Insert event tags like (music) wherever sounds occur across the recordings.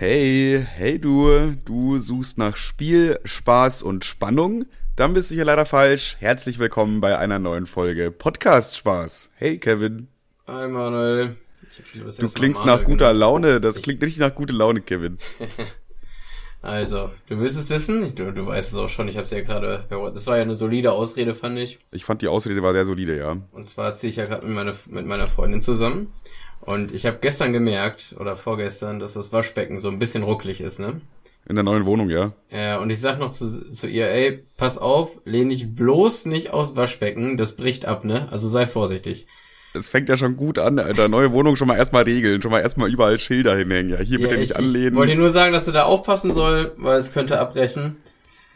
Hey, hey du, du suchst nach Spiel, Spaß und Spannung? Dann bist du hier leider falsch. Herzlich willkommen bei einer neuen Folge Podcast Spaß. Hey Kevin. Hi Manuel. Du klingst nach guter genannt. Laune. Das klingt richtig nach guter Laune, Kevin. (laughs) also, du willst es wissen? Du, du weißt es auch schon. Ich habe es ja gerade. Das war ja eine solide Ausrede, fand ich. Ich fand die Ausrede war sehr solide, ja. Und zwar ziehe ich ja gerade mit meiner, mit meiner Freundin zusammen. Und ich habe gestern gemerkt, oder vorgestern, dass das Waschbecken so ein bisschen rucklig ist, ne? In der neuen Wohnung, ja. Ja, und ich sag noch zu, zu ihr, ey, pass auf, lehn dich bloß nicht aus Waschbecken, das bricht ab, ne? Also sei vorsichtig. Es fängt ja schon gut an, Alter. Neue Wohnung schon mal erstmal regeln, schon mal erstmal überall Schilder hinhängen. Ja, hier ja, bitte ich, nicht anlehnen. Ich wollte nur sagen, dass du da aufpassen soll, weil es könnte abbrechen.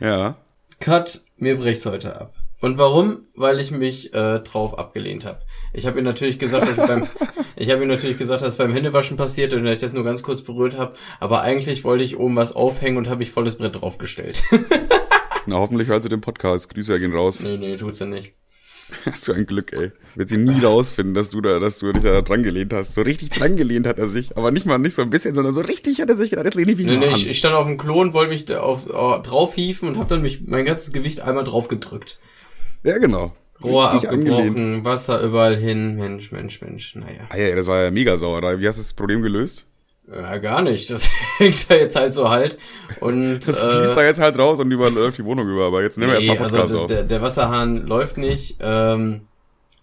Ja. Cut, mir bricht's heute ab. Und warum? Weil ich mich äh, drauf abgelehnt habe. Ich habe ihm natürlich gesagt, dass es beim (laughs) ich habe ihm natürlich gesagt, dass es beim Händewaschen passiert und ich das nur ganz kurz berührt habe, aber eigentlich wollte ich oben was aufhängen und habe mich volles Brett draufgestellt. (laughs) Na, hoffentlich hört sie den Podcast. Grüße gehen raus. Nee, nee, tut's ja nicht. (laughs) Hast du ein Glück, ey. Wird sie nie rausfinden, dass du da, dass du dich da dran gelehnt hast. So richtig dran gelehnt hat er sich. Aber nicht mal, nicht so ein bisschen, sondern so richtig hat er sich gedacht, jetzt lehne ich mich nee, nee, Ich, ich stand auf dem Klo und wollte mich da auf, uh, drauf hieven und habe dann mich mein ganzes Gewicht einmal drauf gedrückt. Ja, genau. Rohr abgebrochen. Wasser überall hin. Mensch, Mensch, Mensch. Naja. Ah ja, das war ja mega sauer. Wie hast du das Problem gelöst? Ja, gar nicht. Das (laughs) hängt da jetzt halt so halt. Und, das fließt äh, da jetzt halt raus und überläuft die Wohnung über. Aber jetzt nehmen wir nee, erstmal Podcast also der, der Wasserhahn läuft nicht, ähm,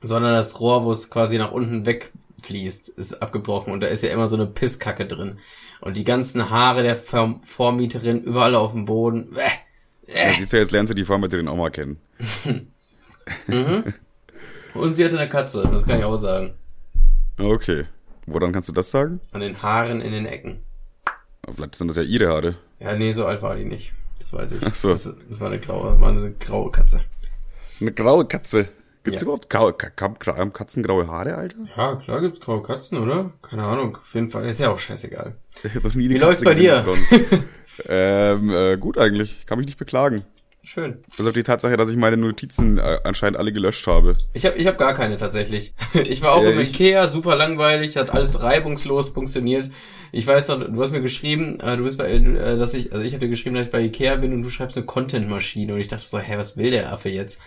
sondern das Rohr, wo es quasi nach unten wegfließt, ist abgebrochen. Und da ist ja immer so eine Pisskacke drin. Und die ganzen Haare der Vormieterin überall auf dem Boden. Äh, äh. Ja, siehst du, jetzt lernst du die Vormieterin auch mal kennen. (laughs) Mhm. Und sie hatte eine Katze, das kann ich auch sagen. Okay. Woran kannst du das sagen? An den Haaren in den Ecken. vielleicht sind das ja ihre Haare. Ja, nee, so alt war die nicht. Das weiß ich. Ach so. Das, das war eine graue, war eine graue Katze. Eine graue Katze? Gibt's ja. überhaupt graue, Katzen graue Haare, Alter? Ja, klar gibt's graue Katzen, oder? Keine Ahnung. Auf jeden Fall. Ist ja auch scheißegal. Wie läuft's bei dir? (laughs) ähm, äh, gut eigentlich. Ich kann mich nicht beklagen. Schön. Bis auf die Tatsache, dass ich meine Notizen äh, anscheinend alle gelöscht habe. Ich habe ich hab gar keine tatsächlich. (laughs) Ich war auch äh, im Ikea, super langweilig, hat alles reibungslos funktioniert. Ich weiß doch, du hast mir geschrieben, äh, du bist bei, äh, dass ich, also ich habe dir geschrieben, dass ich bei Ikea bin und du schreibst eine Content-Maschine und ich dachte so, hä, was will der Affe jetzt?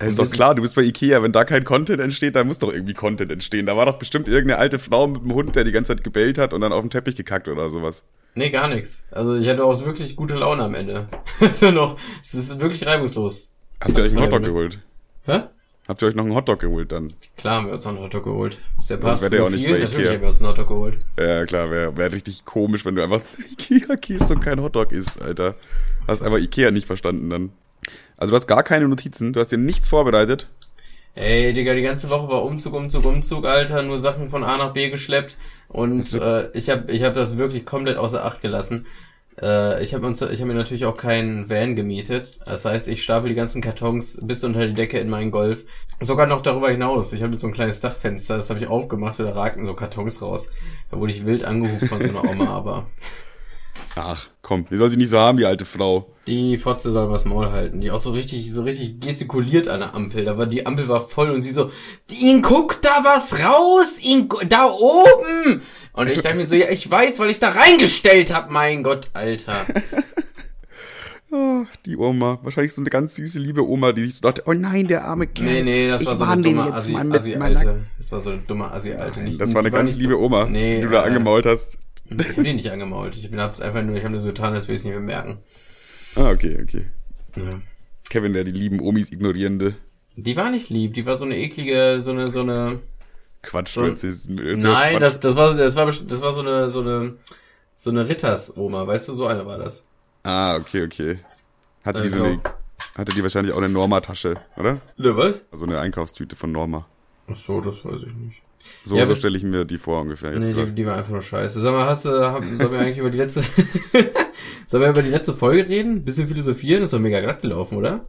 Und ist doch klar, du bist bei Ikea, wenn da kein Content entsteht, dann muss doch irgendwie Content entstehen. Da war doch bestimmt irgendeine alte Frau mit einem Hund, der die ganze Zeit gebellt hat und dann auf den Teppich gekackt oder sowas. Nee, gar nichts. Also ich hatte auch wirklich gute Laune am Ende. (laughs) also noch, es ist wirklich reibungslos. Habt ihr euch einen Hotdog geholt? Hä? Habt ihr euch noch einen Hotdog geholt dann? Klar haben wir uns noch einen Hotdog geholt. Ist der passt. Wäre der auch nicht bei Natürlich haben wir uns einen Hotdog geholt. Ja, klar, wäre wär richtig komisch, wenn du einfach (laughs) Ikea gehst und kein Hotdog isst, Alter. Hast einfach Ikea nicht verstanden dann. Also du hast gar keine Notizen, du hast dir nichts vorbereitet. Ey, Digga, die ganze Woche war Umzug, Umzug, Umzug, Alter, nur Sachen von A nach B geschleppt und äh, ich habe ich hab das wirklich komplett außer Acht gelassen. Äh, ich habe uns, ich habe mir natürlich auch keinen Van gemietet. Das heißt, ich stapel die ganzen Kartons bis unter die Decke in meinen Golf. Sogar noch darüber hinaus. Ich habe so ein kleines Dachfenster, das habe ich aufgemacht und da ragten so Kartons raus. Da wurde ich wild angerufen von so einer Oma, aber (laughs) Ach, komm, die soll sie nicht so haben, die alte Frau. Die Fotze soll was Maul halten. Die auch so richtig, so richtig gestikuliert an der Ampel. Da war, die Ampel war voll und sie so, ihn guckt da was raus, ihn, da oben. Und ich dachte mir so, ja, ich weiß, weil ich's da reingestellt hab, mein Gott, Alter. (laughs) Oh, die Oma. Wahrscheinlich so eine ganz süße, liebe Oma, die sich so dachte, oh nein, der arme Kerl. Nee, nee, das war so eine dumme Assi, Assi, Alte. Das war so eine dumme Assi, Alte. Nicht, das war eine ganz liebe so, Oma, nee, die du da äh, angemault hast. Ich hab die nicht angemault. Ich hab's einfach nur, ich habe nur so getan, als würde ich es nicht mehr merken. Ah, okay, okay. Ja. Kevin, der die lieben Omis ignorierende. Die war nicht lieb, die war so eine eklige, so eine, so eine. Quatsch, so, jetzt jetzt Nein, Quatsch. das, das war, das war, das war so eine, so eine, so eine Ritters-Oma, weißt du, so eine war das. Ah, okay, okay. Hatte äh, die so eine, hatte die wahrscheinlich auch eine Norma-Tasche, oder? Ne, was? Also eine Einkaufstüte von Norma. Ach so, das weiß ich nicht. So, ja, so stelle ich mir die vor ungefähr jetzt. Nee, die, die, war einfach nur scheiße. Sag mal, hast du, haben, sollen wir (laughs) eigentlich über die letzte, (laughs) sollen wir über die letzte Folge reden? Bisschen philosophieren, ist doch mega glatt gelaufen, oder?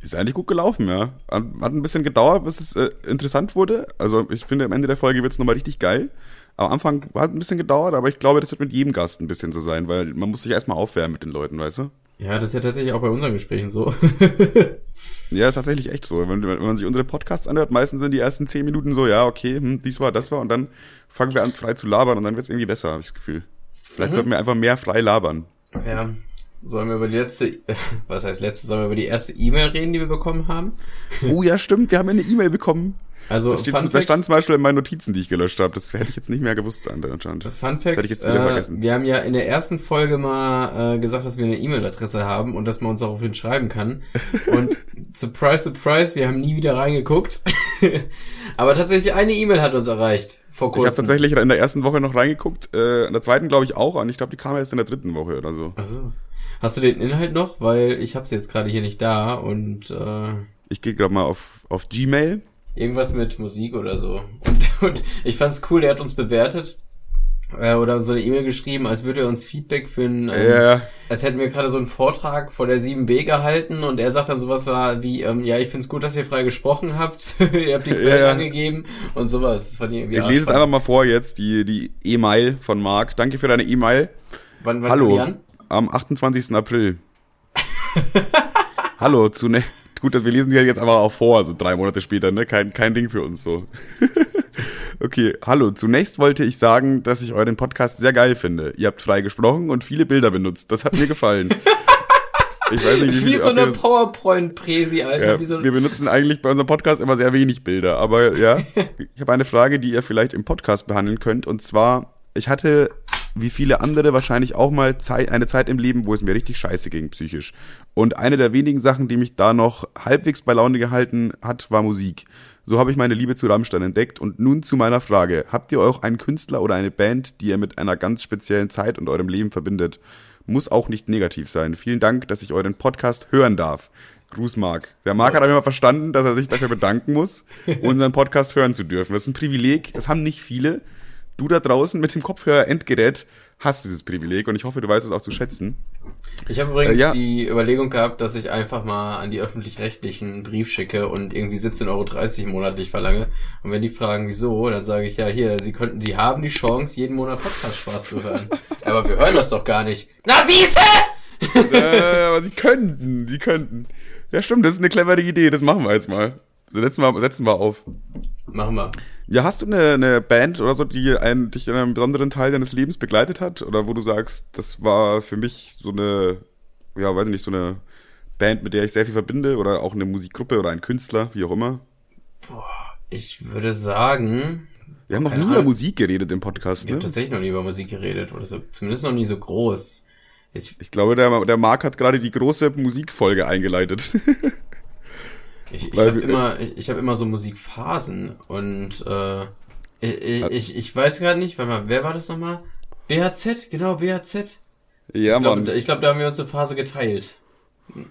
Ist eigentlich gut gelaufen, ja. Hat ein bisschen gedauert, bis es äh, interessant wurde. Also ich finde, am Ende der Folge wird's nochmal richtig geil. Am Anfang hat ein bisschen gedauert, aber ich glaube, das wird mit jedem Gast ein bisschen so sein, weil man muss sich erstmal aufwärmen mit den Leuten, weißt du? Ja, das ist ja tatsächlich auch bei unseren Gesprächen so. (laughs) ja, ist tatsächlich echt so. Wenn, wenn, man sich unsere Podcasts anhört, meistens sind die ersten zehn Minuten so, ja, okay, hm, dies war, das war, und dann fangen wir an, frei zu labern und dann wird's irgendwie besser, habe ich das Gefühl. Vielleicht mhm. sollten wir einfach mehr frei labern. Ja. Sollen wir über die letzte, (laughs) was heißt letzte, sollen wir über die erste E-Mail reden, die wir bekommen haben? Oh ja, stimmt, wir haben eine E-Mail bekommen. Also, das, steht, das stand zum Beispiel in meinen Notizen, die ich gelöscht habe. Das hätte ich jetzt nicht mehr gewusst anscheinend. Fun Fact, hätte ich jetzt wieder äh, vergessen. wir haben ja in der ersten Folge mal äh, gesagt, dass wir eine E-Mail-Adresse haben und dass man uns daraufhin schreiben kann. (laughs) Und surprise, surprise, wir haben nie wieder reingeguckt. (laughs) Aber tatsächlich eine E-Mail hat uns erreicht vor kurzem. Ich habe tatsächlich in der ersten Woche noch reingeguckt, äh, in der zweiten glaube ich auch, und ich glaube, die kam erst in der dritten Woche oder so. Also, hast du den Inhalt noch? Weil ich habe jetzt gerade hier nicht da und äh, ich gehe gerade mal auf auf Gmail Irgendwas mit Musik oder so. Und, (laughs) und ich fand's cool, der hat uns bewertet äh, oder so eine E-Mail geschrieben, als würde er uns Feedback für ein, ähm, ja. als hätten wir gerade so einen Vortrag vor der 7b gehalten und er sagt dann sowas war wie, ähm, ja, ich find's gut, dass ihr frei gesprochen habt, (laughs) ihr habt die Quellen ja. angegeben und sowas. Das fand ich irgendwie ich lese es einfach mal vor jetzt, die, die E-Mail von Marc. Danke für deine E-Mail. Wann, wann Hallo, am 28. April. (laughs) Hallo, zunächst gut, dass wir lesen die jetzt aber auch vor, also drei Monate später, ne? Kein, kein Ding für uns so. (laughs) okay, hallo. Zunächst wollte ich sagen, dass ich euren Podcast sehr geil finde. Ihr habt frei gesprochen und viele Bilder benutzt. Das hat mir gefallen. (laughs) Ich weiß nicht, wie, wie so eine PowerPoint-Präsi, Alter. Ja, so wir benutzen eigentlich bei unserem Podcast immer sehr wenig Bilder, aber ja. (laughs) ich habe eine Frage, die ihr vielleicht im Podcast behandeln könnt. Und zwar, ich hatte wie viele andere wahrscheinlich auch mal Zeit, eine Zeit im Leben, wo es mir richtig scheiße ging psychisch. Und eine der wenigen Sachen, die mich da noch halbwegs bei Laune gehalten hat, war Musik. So habe ich meine Liebe zu Rammstein entdeckt. Und nun zu meiner Frage. Habt ihr auch einen Künstler oder eine Band, die ihr mit einer ganz speziellen Zeit und eurem Leben verbindet? Muss auch nicht negativ sein. Vielen Dank, dass ich euren Podcast hören darf. Gruß Marc. Der Marc hat aber immer verstanden, dass er sich dafür bedanken muss, unseren Podcast hören zu dürfen. Das ist ein Privileg. Das haben nicht viele du da draußen mit dem Kopfhörer-Endgerät hast dieses Privileg und ich hoffe, du weißt es auch zu schätzen. Ich habe übrigens äh, ja. die Überlegung gehabt, dass ich einfach mal an die öffentlich-rechtlichen einen Brief schicke und irgendwie 17,30 Euro monatlich verlange. Und wenn die fragen, wieso, dann sage ich ja, hier, sie könnten, sie haben die Chance, jeden Monat Podcast-Spaß zu hören. (laughs) aber wir hören das doch gar nicht. Na siehste! äh, aber sie könnten, sie könnten. Ja, stimmt, das ist eine clevere Idee, das machen wir jetzt mal. Setzen wir, setzen wir auf. Machen wir. Ja, hast du eine, eine Band oder so, die einen, dich in einem besonderen Teil deines Lebens begleitet hat? Oder wo du sagst, das war für mich so eine, ja, weiß ich nicht, so eine Band, mit der ich sehr viel verbinde? Oder auch eine Musikgruppe oder ein Künstler, wie auch immer? Boah, ich würde sagen. Wir haben noch nie über Musik geredet im Podcast, ne? Wir haben tatsächlich noch nie über Musik geredet. Oder so, zumindest noch nie so groß. Ich, ich glaube, der, der Marc hat gerade die große Musikfolge eingeleitet. (laughs) Ich, ich habe immer, ich habe immer so Musikphasen und äh, ich, ich, ich weiß gerade nicht, warte mal, wer war das nochmal? BHZ, genau, BHZ. Ja, ich glaub, Mann. Ich glaube, da haben wir uns eine Phase geteilt.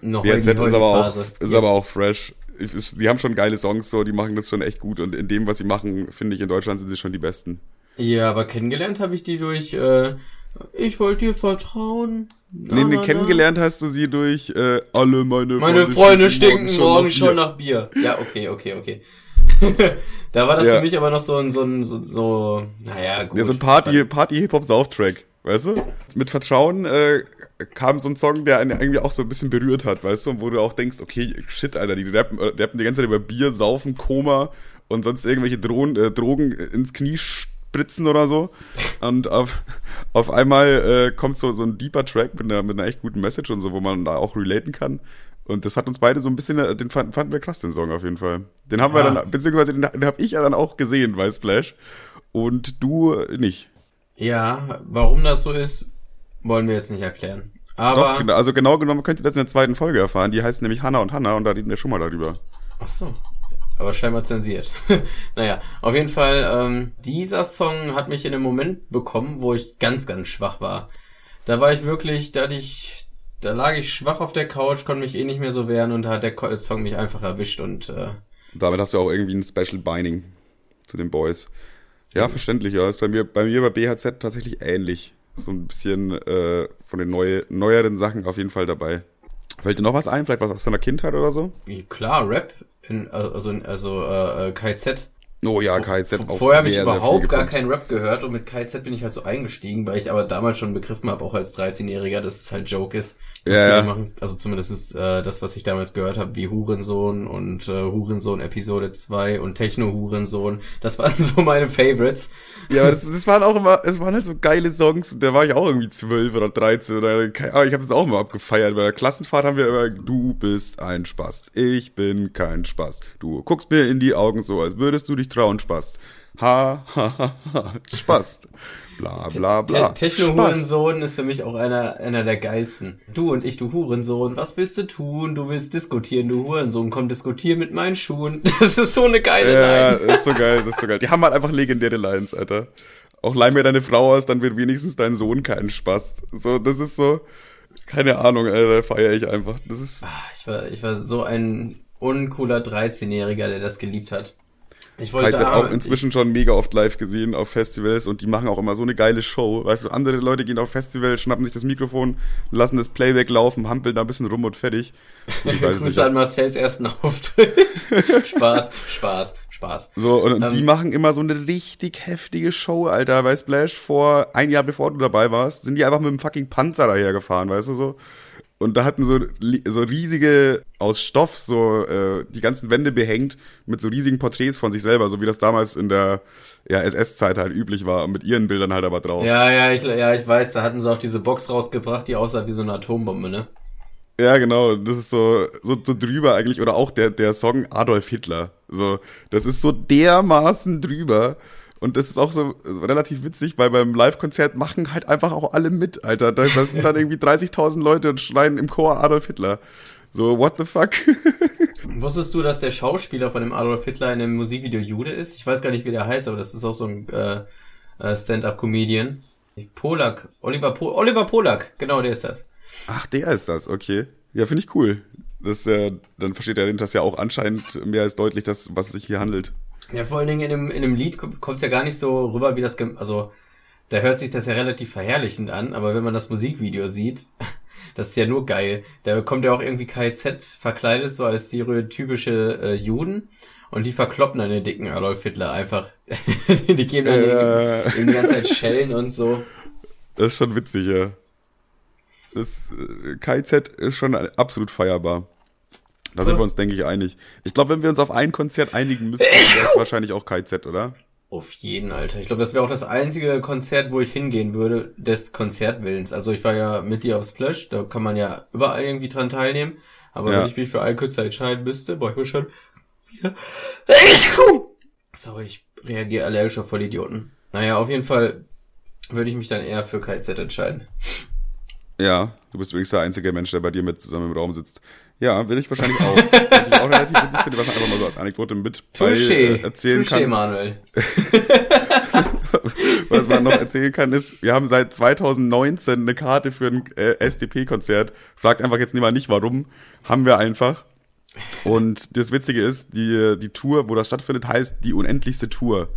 Noch BHZ ist aber auch, ist ja. aber auch fresh. Die haben schon geile Songs, so, die machen das schon echt gut und in dem, was sie machen, finde ich, in Deutschland sind sie schon die besten. Ja, aber kennengelernt habe ich die durch, äh, ich wollte dir vertrauen. Na, nee, nee, na, kennengelernt na. hast du sie durch äh, alle meine Meine Freunde, Freunde stinken morgen schon, nach, Bier. Ja, okay, okay, okay. (laughs) da war das ja. für mich aber noch so ein, so ein, so, so naja, gut. Ja, so ein Party, Party-Hip-Hop-Soundtrack, weißt du? Mit Vertrauen äh, kam so ein Song, der einen irgendwie auch so ein bisschen berührt hat, weißt du? Und wo du auch denkst, okay, shit, Alter, die rappen, äh, die rappen die ganze Zeit über Bier, Saufen, Koma und sonst irgendwelche Drohnen, äh, Drogen ins Knie spritzen oder so. Und auf, auf einmal äh, kommt so, so ein deeper Track mit einer, mit einer echt guten Message und so, wo man da auch relaten kann. Und das hat uns beide so ein bisschen, äh, den fanden, fanden wir krass, den Song auf jeden Fall. Den haben ja. wir dann, beziehungsweise den, den habe ich ja dann auch gesehen bei Splash. Und du nicht. Ja, warum das so ist, wollen wir jetzt nicht erklären. Aber. Doch, also genau genommen könnt ihr das in der zweiten Folge erfahren. Die heißt nämlich Hannah und Hannah und da reden wir schon mal darüber. Ach so aber scheinbar zensiert. (laughs) naja, auf jeden Fall, ähm, dieser Song hat mich in einem Moment bekommen, wo ich ganz, ganz schwach war. Da war ich wirklich, da hatte ich, da lag ich schwach auf der Couch, konnte mich eh nicht mehr so wehren und da hat der Song mich einfach erwischt und äh, damit hast du auch irgendwie ein Special Binding zu den Boys. Ja, verständlich, ja. Ist bei mir, bei mir bei BHZ tatsächlich ähnlich. So ein bisschen äh, von den neu, neueren Sachen auf jeden Fall dabei. Fällt dir noch was ein? Vielleicht was aus deiner Kindheit oder so? Klar, Rap in, also, also äh, KZ. Oh ja, KZ auch Vorher habe ich überhaupt gar keinen Rap gehört und mit KZ bin ich halt so eingestiegen, weil ich aber damals schon begriffen habe, auch als 13-Jähriger, dass es halt Joke ist. Was ja, ja. Machen. Also zumindest ist äh, das, was ich damals gehört habe, wie Hurensohn und äh, Hurensohn Episode 2 und Techno-Hurensohn. Das waren (laughs) so meine Favorites. Ja, das, das waren auch immer, es waren halt so geile Songs. Da war ich auch irgendwie 12 oder 13 oder aber ich habe das auch immer abgefeiert. Bei der Klassenfahrt haben wir immer, du bist ein Spaß. Ich bin kein Spaß. Du guckst mir in die Augen so, als würdest du dich trauen, Spaß. Ha, ha, ha, ha, Spaß. Bla, bla, bla. Techno-Hurensohn ist für mich auch einer, einer der geilsten. Du und ich, du Hurensohn, was willst du tun? Du willst diskutieren, du Hurensohn, komm diskutieren mit meinen Schuhen. (laughs) Das ist so eine geile ja, Line. Ja, ist so geil, das ist so geil. Die haben halt einfach legendäre Lines, Alter. Auch leih mir deine Frau aus, dann wird wenigstens dein Sohn keinen Spaß. So, das ist so, keine Ahnung, Alter, feiere ich einfach. Das ist. Ah, ich war, ich war so ein uncooler 13-Jähriger, der das geliebt hat. Ich wollte halt auch inzwischen schon mega oft live gesehen auf Festivals und die machen auch immer so eine geile Show. Weißt du, andere Leute gehen auf Festivals, schnappen sich das Mikrofon, lassen das Playback laufen, hampeln da ein bisschen rum und fertig. (laughs) Grüße an Marcells ersten (laughs) Auftritt. Spaß, Spaß, Spaß. So, und, ähm, die machen immer so eine richtig heftige Show, Alter. Bei Splash vor ein Jahr bevor du dabei warst, sind die einfach mit dem fucking Panzer daher gefahren, weißt du so. Und da hatten so, so riesige, aus Stoff, so äh, die ganzen Wände behängt mit so riesigen Porträts von sich selber, so wie das damals in der ja, SS-Zeit halt üblich war, mit ihren Bildern halt aber drauf. Ja, ja, ich, ja, ich weiß, da hatten sie auch diese Box rausgebracht, die aussah wie so eine Atombombe, ne? Ja, genau, das ist so, so, so drüber eigentlich, oder auch der, der Song Adolf Hitler. So, das ist so dermaßen drüber. Und das ist auch so relativ witzig, weil beim Live-Konzert machen halt einfach auch alle mit, Alter. Da, da sind dann irgendwie 30.000 Leute und schreien im Chor Adolf Hitler. So, what the fuck? (laughs) Wusstest du, dass der Schauspieler von dem Adolf Hitler in dem Musikvideo Jude ist? Ich weiß gar nicht, wie der heißt, aber das ist auch so ein äh, äh Stand-up-Comedian. Polak, Oliver, po Oliver Polak, genau, der ist das. Ach, der ist das, okay. Ja, finde ich cool. Das, äh, dann versteht er das ja auch anscheinend mehr als deutlich, dass, was es sich hier handelt. Ja, vor allen Dingen in dem, in dem Lied kommt es ja gar nicht so rüber, wie das, also da hört sich das ja relativ verherrlichend an, aber wenn man das Musikvideo sieht, (laughs) das ist ja nur geil. Da kommt ja auch irgendwie KZ verkleidet, so als stereotypische äh, Juden. Und die verkloppen dann den dicken Adolf Hitler einfach. (laughs) die geben dann äh. die, die ganze Zeit Schellen und so. Das ist schon witzig, ja. Das äh, KZ ist schon absolut feierbar. Da sind wir uns, denke ich, einig. Ich glaube, wenn wir uns auf ein Konzert einigen müssten, wäre es (laughs) wahrscheinlich auch KZ, oder? Auf jeden, Alter. Ich glaube, das wäre auch das einzige Konzert, wo ich hingehen würde, des Konzertwillens. Also ich war ja mit dir auf Splash, da kann man ja überall irgendwie dran teilnehmen. Aber ja. wenn ich mich für ein Künstler entscheiden müsste, boah, ich mir schon wieder... (laughs) Sorry, ich reagiere allergisch auf Vollidioten. Naja, auf jeden Fall würde ich mich dann eher für KZ entscheiden. Ja, du bist übrigens der einzige Mensch, der bei dir mit zusammen im Raum sitzt. Ja, will ich wahrscheinlich auch. (laughs) Was ich auch relativ witzig finde, was man einfach mal so als Anekdote mit bei, äh, erzählen Touché, kann. Manuel. (laughs) was man noch erzählen kann, ist, wir haben seit 2019 eine Karte für ein äh, SDP-Konzert. Fragt einfach jetzt niemand nicht, warum. Haben wir einfach. Und das Witzige ist, die, die Tour, wo das stattfindet, heißt die unendlichste Tour.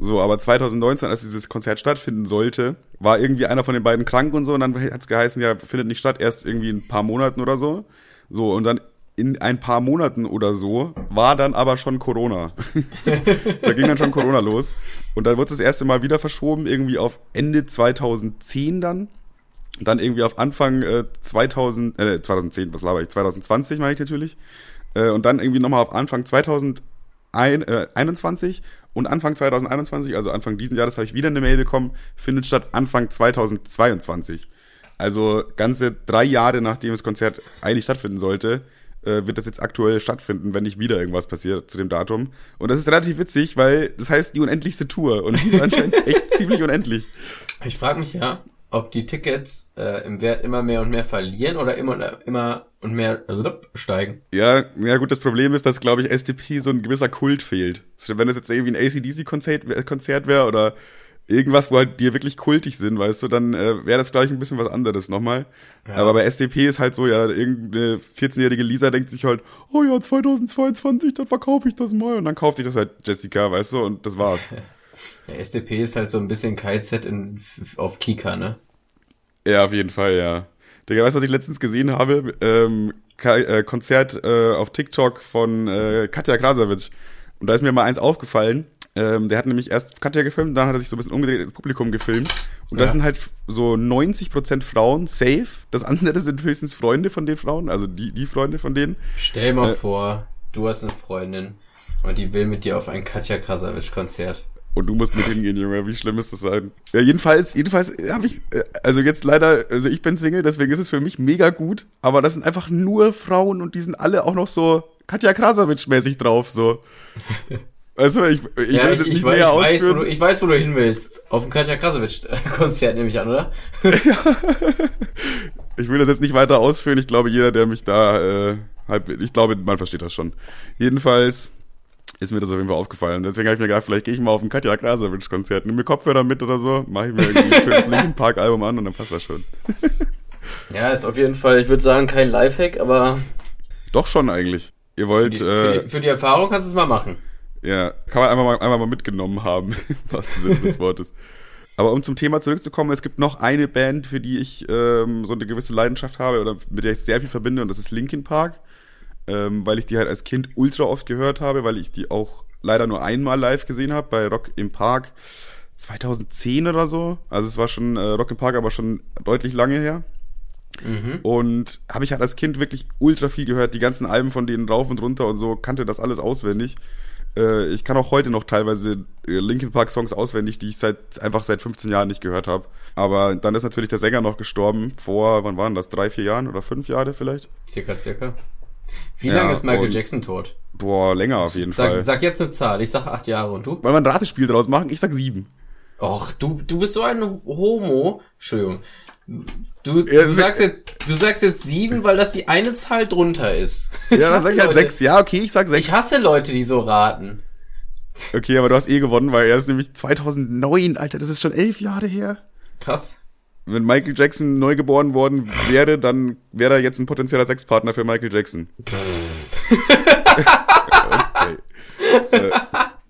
So, aber 2019, als dieses Konzert stattfinden sollte, war irgendwie einer von den beiden krank und so, und dann hat's geheißen, ja, findet nicht statt, erst irgendwie in ein paar Monaten oder so. So, und dann in ein paar Monaten oder so war dann aber schon Corona. (laughs) da ging dann schon Corona los. Und dann wurde das erste Mal wieder verschoben, irgendwie auf Ende 2010 dann. Dann irgendwie auf Anfang äh, 2000, äh, 2010, was laber ich, 2020 meine ich natürlich. Äh, und dann irgendwie nochmal auf Anfang 2021 äh, und Anfang 2021, also Anfang diesen Jahres, habe ich wieder eine Mail bekommen, findet statt Anfang 2022. Also ganze drei Jahre nachdem das Konzert eigentlich stattfinden sollte, äh, wird das jetzt aktuell stattfinden, wenn nicht wieder irgendwas passiert zu dem Datum. Und das ist relativ witzig, weil das heißt die unendlichste Tour und die ist anscheinend (laughs) echt ziemlich unendlich. Ich frage mich ja, ob die Tickets äh, im Wert immer mehr und mehr verlieren oder immer, immer und mehr äh, steigen. Ja, ja gut, das Problem ist, dass, glaube ich, SDP so ein gewisser Kult fehlt. Wenn das jetzt irgendwie ein ACDC-Konzert wäre oder irgendwas, wo halt die wirklich kultig sind, weißt du, dann äh, wäre das gleich ein bisschen was anderes nochmal. Ja. Aber bei SDP ist halt so, ja, irgendeine 14-jährige Lisa denkt sich halt, oh ja, 2022, dann verkaufe ich das mal. Und dann kauft sich das halt Jessica, weißt du, und das war's. (laughs) Der SDP ist halt so ein bisschen KZ in, auf Kika, ne? Ja, auf jeden Fall, ja. Digga, weißt du, was ich letztens gesehen habe? Ähm, äh, Konzert äh, auf TikTok von äh, Katja Krasavitsch. Und da ist mir mal eins aufgefallen Ähm, der hat nämlich erst Katja gefilmt, dann hat er sich so ein bisschen umgedreht ins Publikum gefilmt. Und das Ja. sind halt so 90% Frauen, safe. Das andere sind höchstens Freunde von den Frauen, also die, die Freunde von denen. Stell mal Äh. vor, du hast eine Freundin und die will mit dir auf ein Katja Krasavitsch-Konzert. Und du musst mit hingehen, Junge. Wie schlimm ist das sein? Ja, jedenfalls, jedenfalls habe ich, äh, also jetzt leider, also ich bin Single, deswegen ist es für mich mega gut. Aber das sind einfach nur Frauen und die sind alle auch noch so Katja Krasavitsch-mäßig drauf, so. (laughs) Also ich, ich ja, will ich, das ich, nicht weiß, ich, näher weiß, wo ausführen. du, ich weiß, wo du hin willst. Auf ein Katja Krasavitsch-Konzert (laughs) nehme ich an, oder? (laughs) Ich will das jetzt nicht weiter ausführen. Ich glaube, jeder, der mich da äh, halb, ich glaube, man versteht das schon. Jedenfalls ist mir das auf jeden Fall aufgefallen. Deswegen habe ich mir gedacht, vielleicht gehe ich mal auf ein Katja Krasavitsch Konzert, nimm mir Kopfhörer mit oder so, mache ich mir irgendwie ein schönes (laughs) Linkin Park Album an und dann passt das schon. Ja, ist auf jeden Fall, ich würde sagen, kein Lifehack, aber Doch schon eigentlich. Ihr für wollt, die, für, äh, die, für die Erfahrung kannst du es mal machen. Ja, kann man einfach mal, einfach mal mitgenommen haben, (laughs) im wahrsten Sinne des Wortes. Aber um zum Thema zurückzukommen, es gibt noch eine Band, für die ich ähm, so eine gewisse Leidenschaft habe oder mit der ich sehr viel verbinde und das ist Linkin Park. ähm, weil ich die halt als Kind ultra oft gehört habe, weil ich die auch leider nur einmal live gesehen habe bei Rock im Park 2010 oder so. Also es war schon äh, Rock im Park, aber schon deutlich lange her. Mhm. Und habe ich halt als Kind wirklich ultra viel gehört, die ganzen Alben von denen rauf und runter und so, kannte das alles auswendig. Äh, ich kann auch heute noch teilweise äh, Linkin Park Songs auswendig, die ich seit einfach seit 15 Jahren nicht gehört habe. Aber dann ist natürlich der Sänger noch gestorben vor, wann waren das, drei, vier Jahren oder fünf Jahre vielleicht? Circa, circa. Wie Ja, lange ist Michael Jackson tot? Boah, länger auf jeden Fall. Sag, sag jetzt eine Zahl. Ich sag acht Jahre und du? Wollen wir ein Ratespiel draus machen? Ich sag sieben. Och, du, du bist so ein Homo. Entschuldigung. Du, Ja, du, sagst jetzt, du sagst jetzt sieben, weil das die eine Zahl drunter ist. Ja, dann hasse sag ich halt Leute- sechs. Ja, okay, ich sag sechs. Ich hasse Leute, die so raten. Okay, aber du hast eh gewonnen, weil er ist nämlich 2009, Alter, das ist schon elf Jahre her. Krass. Wenn Michael Jackson neu geboren worden wäre, dann wäre er jetzt ein potenzieller Sexpartner für Michael Jackson. (laughs) okay. Äh,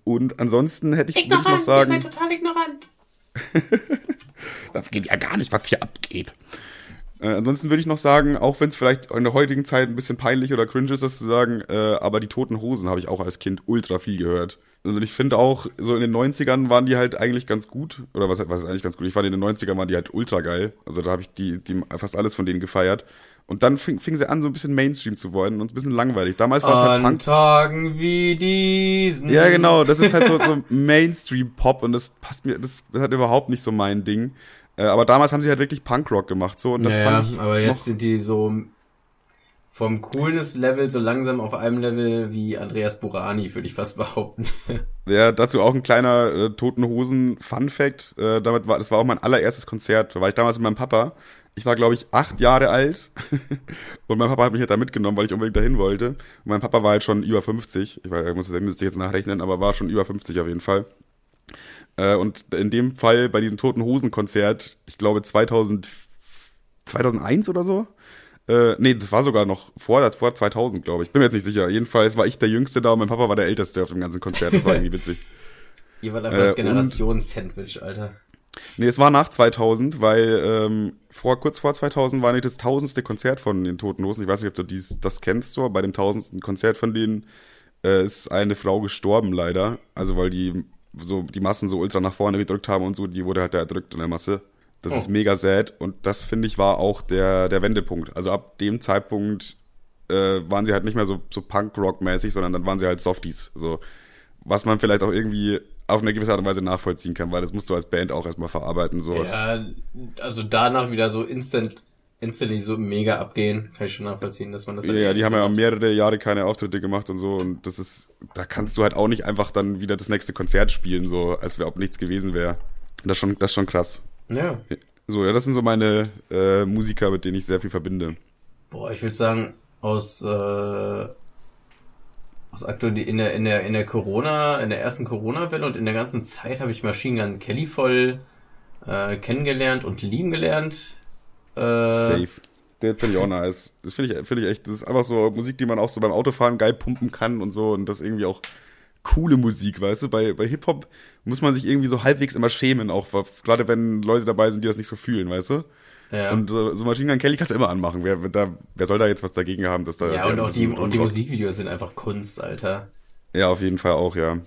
und ansonsten hätte ich, würde ich noch sagen, total ignorant. (laughs) das geht ja gar nicht, was hier abgeht. Äh, ansonsten würde ich noch sagen, auch wenn es vielleicht in der heutigen Zeit ein bisschen peinlich oder cringe ist, das zu sagen, äh, aber die Toten Hosen habe ich auch als Kind ultra viel gehört. Und ich finde auch, so in den 90ern waren die halt eigentlich ganz gut. Oder was, was ist eigentlich ganz gut? Ich fand in den 90ern waren die halt ultra geil. Also da habe ich die, die fast alles von denen gefeiert. Und dann fing, fing sie an, so ein bisschen Mainstream zu werden und ein bisschen langweilig. Damals war es halt An Punk. Tagen wie diesen. Ja, genau, das ist halt so, so (laughs) Mainstream-Pop und das passt mir, das ist halt überhaupt nicht so mein Ding. Äh, aber damals haben sie halt wirklich Punkrock gemacht, so, und das ja, fand ich aber jetzt sind die so vom Coolness-Level so langsam auf einem Level wie Andreas Burani, würde ich fast behaupten. (laughs) Ja, dazu auch ein kleiner äh, Toten Hosen Fun Fact. Äh, damit war, das war auch mein allererstes Konzert. Da war ich damals mit meinem Papa. Ich war, glaube ich, acht Jahre alt. (laughs) und mein Papa hat mich halt da mitgenommen, weil ich unbedingt dahin wollte. Und mein Papa war halt schon über 50. Ich, weiß, ich muss, ich müsste jetzt nachrechnen, aber war schon über 50 auf jeden Fall. Äh, und in dem Fall bei diesem Toten Hosen Konzert, ich glaube 2000, 2001 oder so. Äh, nee, das war sogar noch vor, vor 2000, glaube ich. Bin mir jetzt nicht sicher. Jedenfalls war ich der Jüngste da und mein Papa war der Älteste auf dem ganzen Konzert. Das war irgendwie witzig. (laughs) Ihr wart einfach Äh, das Generations-Sandwich, Alter. Nee, es war nach 2000, weil ähm, vor kurz vor 2000 war nicht das tausendste Konzert von den Toten Hosen. Ich weiß nicht, ob du dies, das kennst, so. Bei dem tausendsten Konzert von denen äh, ist eine Frau gestorben, leider. Also, weil die so die Massen so ultra nach vorne gedrückt haben und so, die wurde halt da erdrückt in der Masse. Das Oh. ist mega sad und das, finde ich, war auch der, der Wendepunkt. Also ab dem Zeitpunkt äh, waren sie halt nicht mehr so, so Punk-Rock-mäßig, sondern dann waren sie halt Softies. So, was man vielleicht auch irgendwie auf eine gewisse Art und Weise nachvollziehen kann, weil das musst du als Band auch erstmal verarbeiten. So. Ja, also danach wieder so instant, instantly so mega abgehen, kann ich schon nachvollziehen, dass man das Ja, dann ja, die haben ja mehrere Jahre keine Auftritte gemacht und so und das ist, da kannst du halt auch nicht einfach dann wieder das nächste Konzert spielen, so als wäre ob nichts gewesen wäre. Das ist schon, das ist schon krass. Ja. So, ja, das sind so meine äh, Musiker, mit denen ich sehr viel verbinde. Boah, ich würde sagen, aus, äh, aus aktuell in der, in der, in der Corona, in der ersten Corona-Welle und in der ganzen Zeit habe ich Machine Gun Kelly voll äh, kennengelernt und lieben gelernt. Äh, Safe. Der finde ich auch nice. Das finde ich, finde ich echt, das ist einfach so Musik, die man auch so beim Autofahren geil pumpen kann und so und das ist irgendwie auch coole Musik, weißt du? Bei, bei Hip-Hop muss man sich irgendwie so halbwegs immer schämen, auch gerade wenn Leute dabei sind, die das nicht so fühlen, weißt du? Ja. Und äh, so Machine Gun Kelly kannst du immer anmachen. Wer, da, wer soll da jetzt was dagegen haben, dass da. ja, und auch die, und die? Musikvideos sind einfach Kunst, Alter. Ja, auf jeden Fall auch, ja.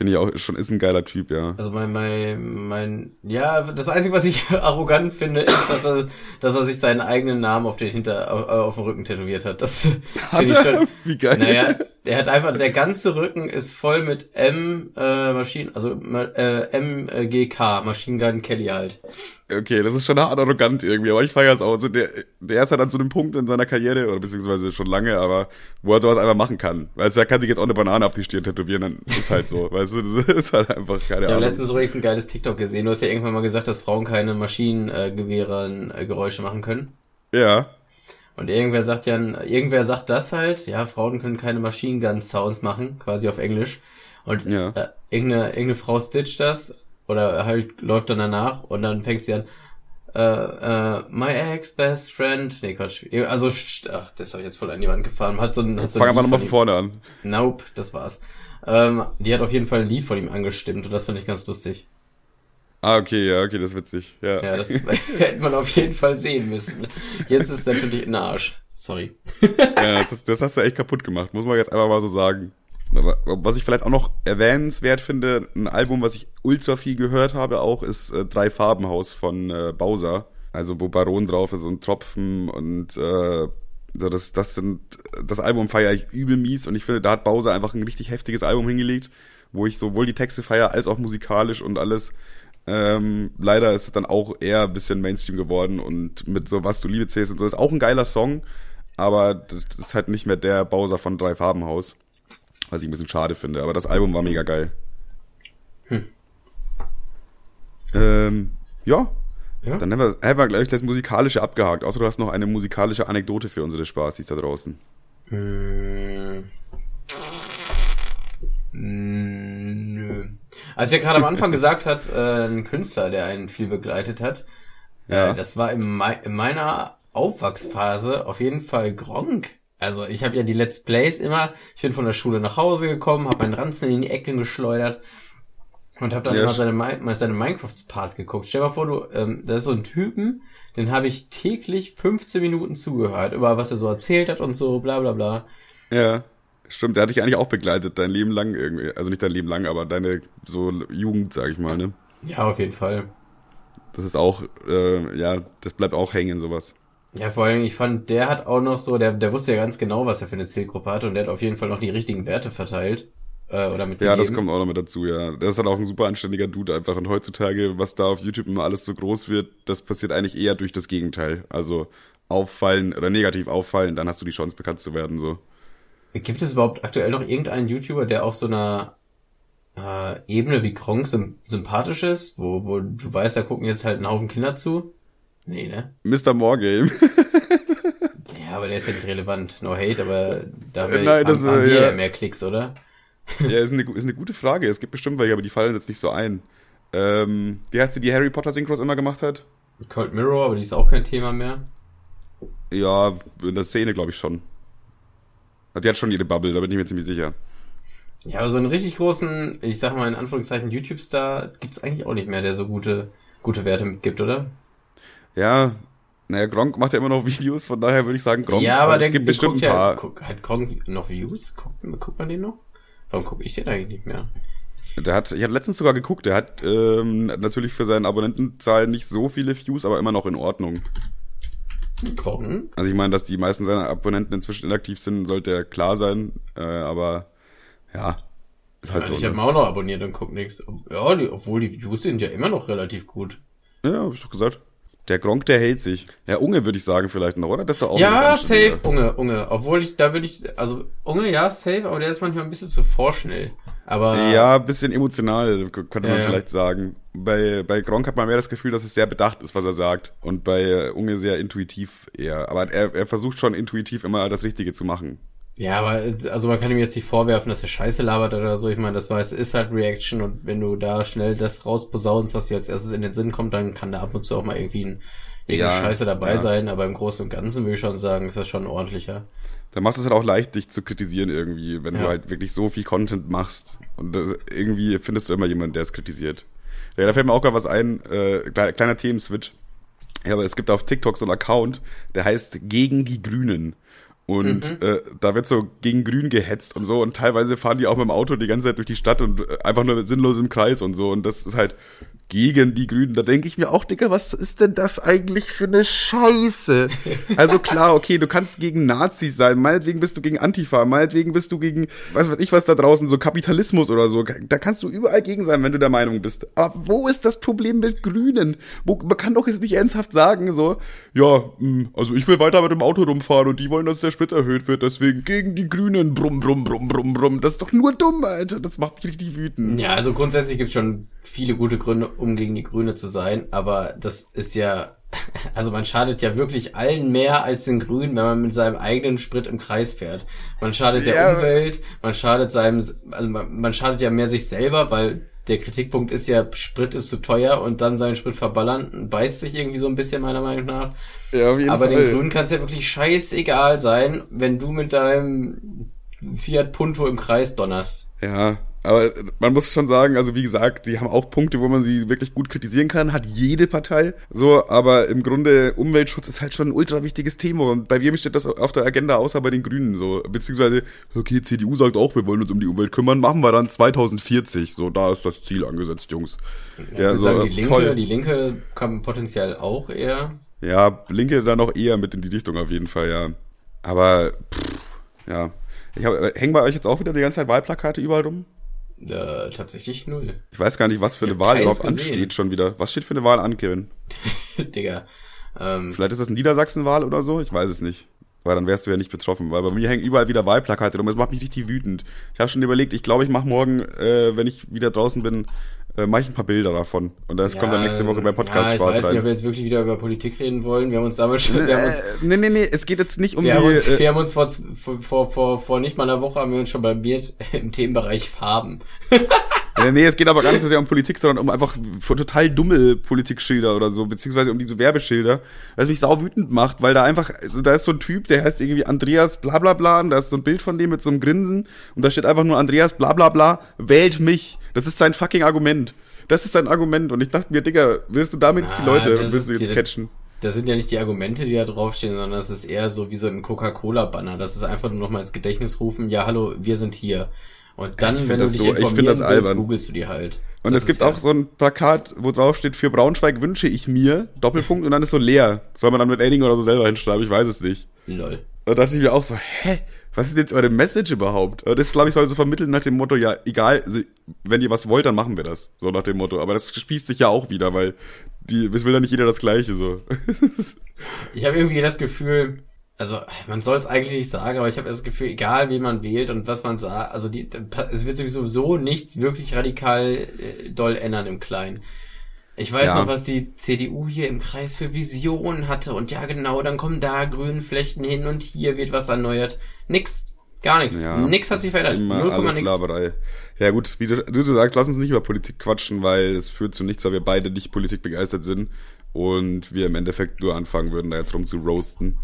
Finde ich auch, schon ist ein geiler Typ, ja. Also mein, mein, mein, ja, das Einzige, was ich (laughs) arrogant finde, ist, dass er, dass er sich seinen eigenen Namen auf den Hinter, auf, auf dem Rücken tätowiert hat. Das finde ich schon. Wie geil. Naja, der hat einfach, der ganze Rücken ist voll mit M, äh, Maschinen, also, äh, MGK, Machine Gun Kelly halt. Okay, das ist schon hart arrogant irgendwie, aber ich feiere es auch. Also der, der ist halt an so einem Punkt in seiner Karriere, oder beziehungsweise schon lange, aber wo er sowas einfach machen kann. Weißt du, er kann sich jetzt auch eine Banane auf die Stirn tätowieren, dann ist halt so. (laughs) weißt du, das ist halt einfach keine Ich habe Ahnung. letztens übrigens ein geiles TikTok gesehen. Du hast ja irgendwann mal gesagt, dass Frauen keine Maschinengewehre äh, Geräusche machen können. Ja. Und irgendwer sagt ja, irgendwer sagt das halt, ja, Frauen können keine Machine Gun Sounds machen, quasi auf Englisch. Und Ja. äh, irgendeine, irgendeine Frau stitcht das oder halt läuft dann danach und dann fängt sie an, äh, äh, my ex best friend, nee, Quatsch, also, ach, das habe ich jetzt voll an die Wand gefahren, hat so ein, hat so Fang ein einfach nochmal von vorne an. Nope, das war's. Ähm, die hat auf jeden Fall ein Lied von ihm angestimmt und das fand ich ganz lustig. Ah, okay, ja, okay, das ist witzig. Ja. Ja, das (laughs) hätte man auf jeden Fall sehen müssen. Jetzt ist natürlich ein Arsch. Sorry. ja das, das hast du echt kaputt gemacht, muss man jetzt einfach mal so sagen. Was ich vielleicht auch noch erwähnenswert finde, ein Album, was ich ultra viel gehört habe, auch ist äh, Drei Farbenhaus von äh, Bowser. Also wo Baron drauf ist und Tropfen und äh, so das, das sind das Album feiere ich übel mies und ich finde, da hat Bowser einfach ein richtig heftiges Album hingelegt, wo ich sowohl die Texte feiere als auch musikalisch und alles. Ähm, leider ist es dann auch eher ein bisschen Mainstream geworden und mit so Was du Liebe zählst und so ist auch ein geiler Song, aber das ist halt nicht mehr der Bowser von Drei Farbenhaus. Was ich ein bisschen schade finde, aber das Album war mega geil. Ähm, ja, Ja. dann haben wir, haben wir gleich das Musikalische abgehakt. Außer du hast noch eine musikalische Anekdote für unsere Spaßis da draußen. Hm. Hm. Als er gerade am Anfang gesagt hat, äh, ein Künstler, der einen viel begleitet hat, Ja. äh, das war in, mei in meiner Aufwachsphase auf jeden Fall Gronk. Also ich habe ja die Let's Plays immer, ich bin von der Schule nach Hause gekommen, habe meinen Ranzen in die Ecken geschleudert und habe dann immer sch- seine, mal seine Minecraft-Part geguckt. Stell dir mal vor, du, ähm, da ist so ein Typen, den habe ich täglich 15 Minuten zugehört, über was er so erzählt hat und so, bla bla bla. Ja, stimmt. Der hat dich eigentlich auch begleitet, dein Leben lang irgendwie. Also nicht dein Leben lang, aber deine so Jugend, sag ich mal, ne? Ja, auf jeden Fall. Das ist auch, äh, ja, das bleibt auch hängen, sowas. Ja, vor allem, ich fand, der hat auch noch so, der, der wusste ja ganz genau, was er für eine Zielgruppe hatte und der hat auf jeden Fall noch die richtigen Werte verteilt. Äh, oder mitgegeben. Ja, das kommt auch noch mit dazu, ja. Der ist halt auch ein super anständiger Dude einfach. Und heutzutage, was da auf YouTube immer alles so groß wird, das passiert eigentlich eher durch das Gegenteil. Also auffallen oder negativ auffallen, dann hast du die Chance, bekannt zu werden, so. Gibt es überhaupt aktuell noch irgendeinen YouTuber, der auf so einer äh, Ebene wie Kronk sym sympathisch ist, wo, wo du weißt, da gucken jetzt halt einen Haufen Kinder zu? Nee, ne? Mr. Morgame. (laughs) Ja, aber der ist ja nicht relevant. No hate, aber da haben Äh, wir, nein, das haben, wir ja mehr Klicks, oder? ja, ist eine, ist eine gute Frage. Es gibt bestimmt welche, aber die fallen jetzt nicht so ein. Ähm, wie heißt die, die Harry Potter Synchros immer gemacht hat? Cold Mirror, aber die ist auch kein Thema mehr. Ja, in der Szene glaube ich schon. Die hat schon ihre Bubble, da bin ich mir ziemlich sicher. Ja, aber so einen richtig großen, ich sag mal in Anführungszeichen YouTube-Star gibt's eigentlich auch nicht mehr, der so gute, gute Werte mitgibt, oder? Ja, naja, Gronk macht ja immer noch (laughs) Videos, von daher würde ich sagen Gronk. ja, aber es der, gibt der bestimmt ein paar. Ja, guck, hat Gronk noch Views? Guckt, guckt man den noch? Warum gucke ich den eigentlich nicht mehr? Der hat, ich hatte letztens sogar geguckt, der hat ähm, natürlich für seine Abonnentenzahlen nicht so viele Views, aber immer noch in Ordnung. Gronk? Also ich meine, dass die meisten seiner Abonnenten inzwischen inaktiv sind, sollte ja klar sein, äh, aber ja, ist halt Ja, so. ich ne? habe ihn auch noch abonniert und guck nichts. Ja, die, obwohl die Views sind ja immer noch relativ gut. Ja, hab ich doch gesagt. Der Gronk, der hält sich. Ja, Unge würde ich sagen vielleicht noch, oder? Das ist doch auch ja, safe. Unge, Unge. Obwohl ich, da würde ich, also Unge, ja, safe, aber der ist manchmal ein bisschen zu vorschnell. Aber Ja, ein bisschen emotional, könnte man ja. vielleicht sagen. Bei, bei Gronk hat man mehr das Gefühl, dass es sehr bedacht ist, was er sagt. Und bei Unge sehr intuitiv eher. Aber er, er versucht schon intuitiv immer das Richtige zu machen. Ja, aber also man kann ihm jetzt nicht vorwerfen, dass er Scheiße labert oder so. Ich meine, das weiß, ist halt Reaction und wenn du da schnell das rausposaunst, was dir als erstes in den Sinn kommt, dann kann da ab und zu auch mal irgendwie ein, Ja, Scheiße dabei ja. sein. Aber im Großen und Ganzen würde ich schon sagen, ist das schon ordentlicher. Da machst du es halt auch leicht, dich zu kritisieren irgendwie, wenn Ja. du halt wirklich so viel Content machst. Und das, irgendwie findest du immer jemanden, der es kritisiert. Ja, da fällt mir auch gerade was ein, äh, kleiner, kleiner Themenswitch. Ja, aber es gibt auf TikTok so einen Account, der heißt Gegen die Grünen. Und mhm. äh, da wird so gegen Grün gehetzt und so. Und teilweise fahren die auch mit dem Auto die ganze Zeit durch die Stadt und äh, einfach nur sinnlos im Kreis und so. Und das ist halt gegen die Grünen. Da denke ich mir auch, Digga, was ist denn das eigentlich für eine Scheiße? Also klar, okay, du kannst gegen Nazis sein, meinetwegen bist du gegen Antifa, meinetwegen bist du gegen, was weiß ich was da draußen, so Kapitalismus oder so. Da kannst du überall gegen sein, wenn du der Meinung bist. Aber wo ist das Problem mit Grünen? Wo, man kann doch jetzt nicht ernsthaft sagen, so, ja, hm, also ich will weiter mit dem Auto rumfahren und die wollen, dass der Sprit erhöht wird, deswegen gegen die Grünen, brumm, brumm, brumm, brumm, brumm. Das ist doch nur dumm, Alter. Das macht mich richtig wütend. Ja, also grundsätzlich gibt's schon viele gute Gründe, um gegen die Grüne zu sein, aber das ist ja, (laughs) also man schadet ja wirklich allen mehr als den Grünen, wenn man mit seinem eigenen Sprit im Kreis fährt. Man schadet der ja, Umwelt, man schadet seinem, also man, man schadet ja mehr sich selber, weil der Kritikpunkt ist ja, Sprit ist zu teuer und dann seinen Sprit verballern, beißt sich irgendwie so ein bisschen meiner Meinung nach. Ja, auf jeden Aber Fall. den Grünen kann es ja wirklich scheißegal sein, wenn du mit deinem Fiat Punto im Kreis donnerst. Ja, aber man muss schon sagen, also wie gesagt, die haben auch Punkte, wo man sie wirklich gut kritisieren kann, hat jede Partei. So, aber im Grunde Umweltschutz ist halt schon ein ultra wichtiges Thema. Und bei wem steht das auf der Agenda, außer bei den Grünen so? Beziehungsweise, okay, CDU sagt auch, wir wollen uns um die Umwelt kümmern, machen wir dann 2040. So, da ist das Ziel angesetzt, Jungs. Ja, ja so, sagen, die Linke, toll. die Linke kann potenziell auch eher. Ja, Linke dann auch eher mit in die Richtung auf jeden Fall, ja. Aber, pff, ja. Ich hab, hängen bei euch jetzt auch wieder die ganze Zeit Wahlplakate überall rum? Äh, tatsächlich null. Ich weiß gar nicht, was für eine Wahl überhaupt ansteht schon wieder. Was steht für eine Wahl an, Kevin? (laughs) Digga. Ähm, Vielleicht ist das eine Niedersachsenwahl oder so? Ich weiß es nicht. Weil dann wärst du ja nicht betroffen. Weil bei mir hängen überall wieder Wahlplakate rum. Das macht mich richtig wütend. Ich habe schon überlegt, ich glaube, ich mache morgen, äh, wenn ich wieder draußen bin, äh, mache ich ein paar Bilder davon. Und das ja, kommt dann nächste Woche beim Podcast ja, ich Spaß Ich weiß nicht, ob wir jetzt wirklich wieder über Politik reden wollen. Wir haben uns damals schon, wir haben uns, nee, nee, nee, es geht jetzt nicht um wir die, haben uns, äh, wir haben uns vor, vor, vor, vor nicht mal einer Woche haben wir uns schon blamiert (laughs) im Themenbereich Farben. (laughs) Nee, es geht aber gar nicht so sehr um Politik, sondern um einfach total dumme Politikschilder oder so, beziehungsweise um diese Werbeschilder, was mich sau wütend macht, weil da einfach, also da ist so ein Typ, der heißt irgendwie Andreas bla bla bla und da ist so ein Bild von dem mit so einem Grinsen und da steht einfach nur Andreas bla bla bla, wählt mich. Das ist sein fucking Argument. Das ist sein Argument und ich dachte mir, Digga, willst du damit jetzt die Leute, willst du jetzt catchen? Das sind ja nicht die Argumente, die da draufstehen, sondern das ist eher so wie so ein Coca-Cola-Banner. Das ist einfach nur noch mal ins Gedächtnis rufen, ja hallo, wir sind hier. Und dann, wenn du dich so, informieren das willst, googelst du die halt. Und das es gibt auch so ein Plakat, wo drauf steht, für Braunschweig wünsche ich mir, Doppelpunkt, und dann ist so leer. Soll man dann mit Edding oder so selber hinschreiben? Ich weiß es nicht. Lol. Da dachte ich mir auch so, hä? Was ist jetzt eure Message überhaupt? Das, glaube ich, soll so vermitteln nach dem Motto, ja, egal, also, wenn ihr was wollt, dann machen wir das. So nach dem Motto. Aber das spießt sich ja auch wieder, weil die, es will ja nicht jeder das Gleiche, so. (laughs) ich habe irgendwie das Gefühl, also man soll es eigentlich nicht sagen, aber ich habe das Gefühl, egal wie man wählt und was man sagt, also die, es wird sowieso so nichts wirklich radikal äh, doll ändern im Kleinen. Ich weiß ja. noch, was die CDU hier im Kreis für Visionen hatte und ja genau, dann kommen da grünen Flechten hin und hier wird was erneuert. Nix. Gar nichts. Ja, nix hat sich verändert. Null alles nix. Laberei. Ja gut, wie du, du sagst, lass uns nicht über Politik quatschen, weil es führt zu nichts, weil wir beide nicht Politik begeistert sind und wir im Endeffekt nur anfangen würden, da jetzt rum zu roasten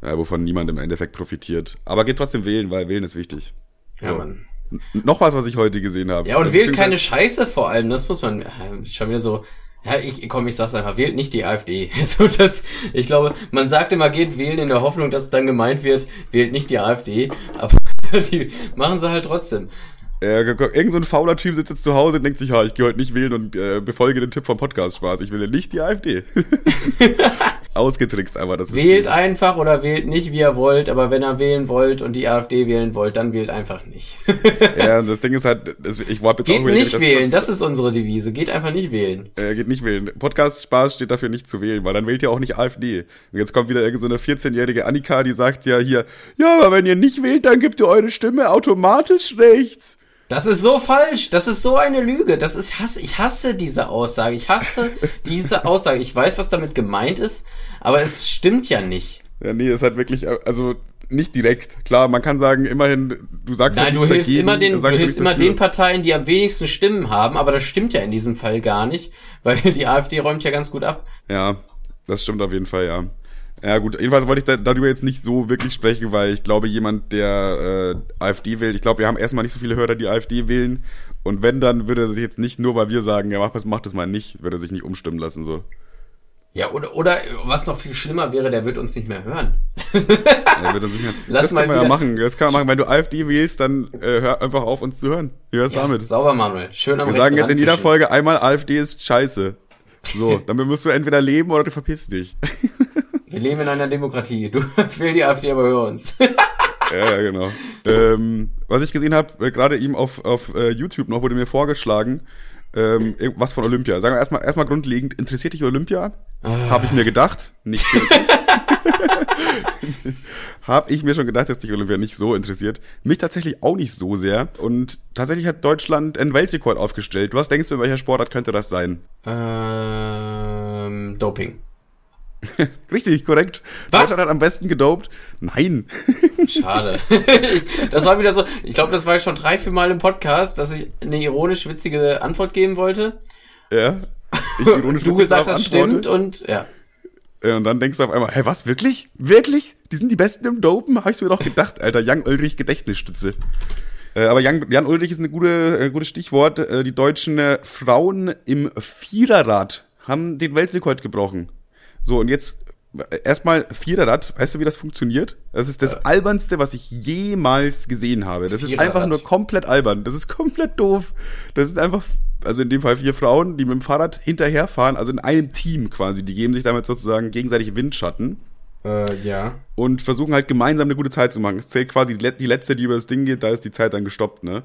äh, wovon niemand im Endeffekt profitiert. Aber geht trotzdem wählen, weil wählen ist wichtig. Ja, so. Mann. Noch was, was ich heute gesehen habe. Ja, und wählt keine Scheiße vor allem, das muss man äh, schon wieder so. Ja, ich, komm, ich sag's einfach, wählt nicht die AfD. (laughs) So, das, ich glaube, man sagt immer, geht wählen in der Hoffnung, dass dann gemeint wird, wählt nicht die AfD, aber (laughs) die machen sie halt trotzdem. Äh, irgend so ein fauler Typ sitzt jetzt zu Hause und denkt sich, ja, ich gehe heute nicht wählen und äh, befolge den Tipp vom Podcast Spaß. Ich will nicht die AfD. (laughs) Ausgetrickst aber. Das wählt die. einfach oder wählt nicht, wie ihr wollt, aber wenn ihr wählen wollt und die AfD wählen wollt, dann wählt einfach nicht. (laughs) ja, das Ding ist halt, ich wollte jetzt Geht auch nicht das wählen, das ist unsere Devise. Geht einfach nicht wählen. Äh, geht nicht wählen. Podcast Spaß steht dafür nicht zu wählen, weil dann wählt ihr auch nicht AfD. Und jetzt kommt wieder irgendeine so 14-jährige Annika, die sagt ja hier, ja, aber wenn ihr nicht wählt, dann gibt ihr eure Stimme automatisch rechts. Das ist so falsch. Das ist so eine Lüge. Das ist, ich hasse, ich hasse diese Aussage. Ich hasse (laughs) diese Aussage. Ich weiß, was damit gemeint ist, aber es stimmt ja nicht. Ja, nee, es hat wirklich, also nicht direkt. Klar, man kann sagen, immerhin, du sagst Nein, ja du hilfst jeden, immer den, du, du hilfst immer den Parteien, die am wenigsten Stimmen haben, aber das stimmt ja in diesem Fall gar nicht, weil die (laughs) AfD räumt ja ganz gut ab. Ja, das stimmt auf jeden Fall, ja. Ja gut, jedenfalls wollte ich da, darüber jetzt nicht so wirklich sprechen, weil ich glaube, jemand, der äh, AfD wählt, ich glaube, wir haben erstmal nicht so viele Hörer, die AfD wählen. Und wenn, dann würde er sich jetzt nicht nur, weil wir sagen, ja, mach das, mach das mal nicht, würde er sich nicht umstimmen lassen, so. Ja, oder, oder was noch viel schlimmer wäre, der wird uns nicht mehr hören. (laughs) Er wird uns nicht mehr, Lass das mal kann man ja machen. Das kann man machen. Wenn du AfD wählst, dann äh, hör einfach auf, uns zu hören. Wie wär's Ja, damit? sauber, Manuel. Schön am Wir sagen jetzt in jeder. Folge einmal, AfD ist scheiße. So, (laughs) damit musst du entweder leben oder du verpisst dich. (laughs) Wir leben in einer Demokratie. Du (laughs) wähl die AfD, aber hör uns. (laughs) Ja, ja, genau. ähm, was ich gesehen habe, äh, gerade ihm auf, auf äh, YouTube noch, wurde mir vorgeschlagen, ähm, irgendwas von Olympia. Sagen wir erstmal erstmal grundlegend, interessiert dich Olympia? Ah. Habe ich mir gedacht. Nicht wirklich. (laughs) Habe ich mir schon gedacht, dass dich Olympia nicht so interessiert. Mich tatsächlich auch nicht so sehr. Und tatsächlich hat Deutschland einen Weltrekord aufgestellt. Was denkst du, in welcher Sportart könnte das sein? ähm, Doping. (laughs) Richtig, korrekt. Was? Deutschland hat am besten gedopt. Nein. (laughs) Schade. (laughs) das war wieder so, ich glaube, das war schon drei, vier Mal im Podcast, dass ich eine ironisch witzige Antwort geben wollte. ja. Ich ironisch du gesagt hast, stimmt und ja. Und dann denkst du auf einmal, hä, was, wirklich? Wirklich? Die sind die Besten im Dopen? Habe ich mir doch gedacht, Alter. Jan Ulrich Gedächtnisstütze. Äh, aber Jan, Jan Ulrich ist ein gute, äh, gutes Stichwort. Äh, die deutschen Frauen im Viererrad haben den Weltrekord gebrochen. So, und jetzt äh, erstmal Viererrad. Weißt du, wie das funktioniert? Das ist das albernste, was ich jemals gesehen habe. Das ist Viererrad. einfach nur komplett albern. Das ist komplett doof. Das sind einfach, also in dem Fall vier Frauen, die mit dem Fahrrad hinterherfahren, also in einem Team quasi. Die geben sich damit sozusagen gegenseitig Windschatten Äh, ja. und versuchen halt gemeinsam eine gute Zeit zu machen. Es zählt quasi die letzte, die über das Ding geht, da ist die Zeit dann gestoppt, ne?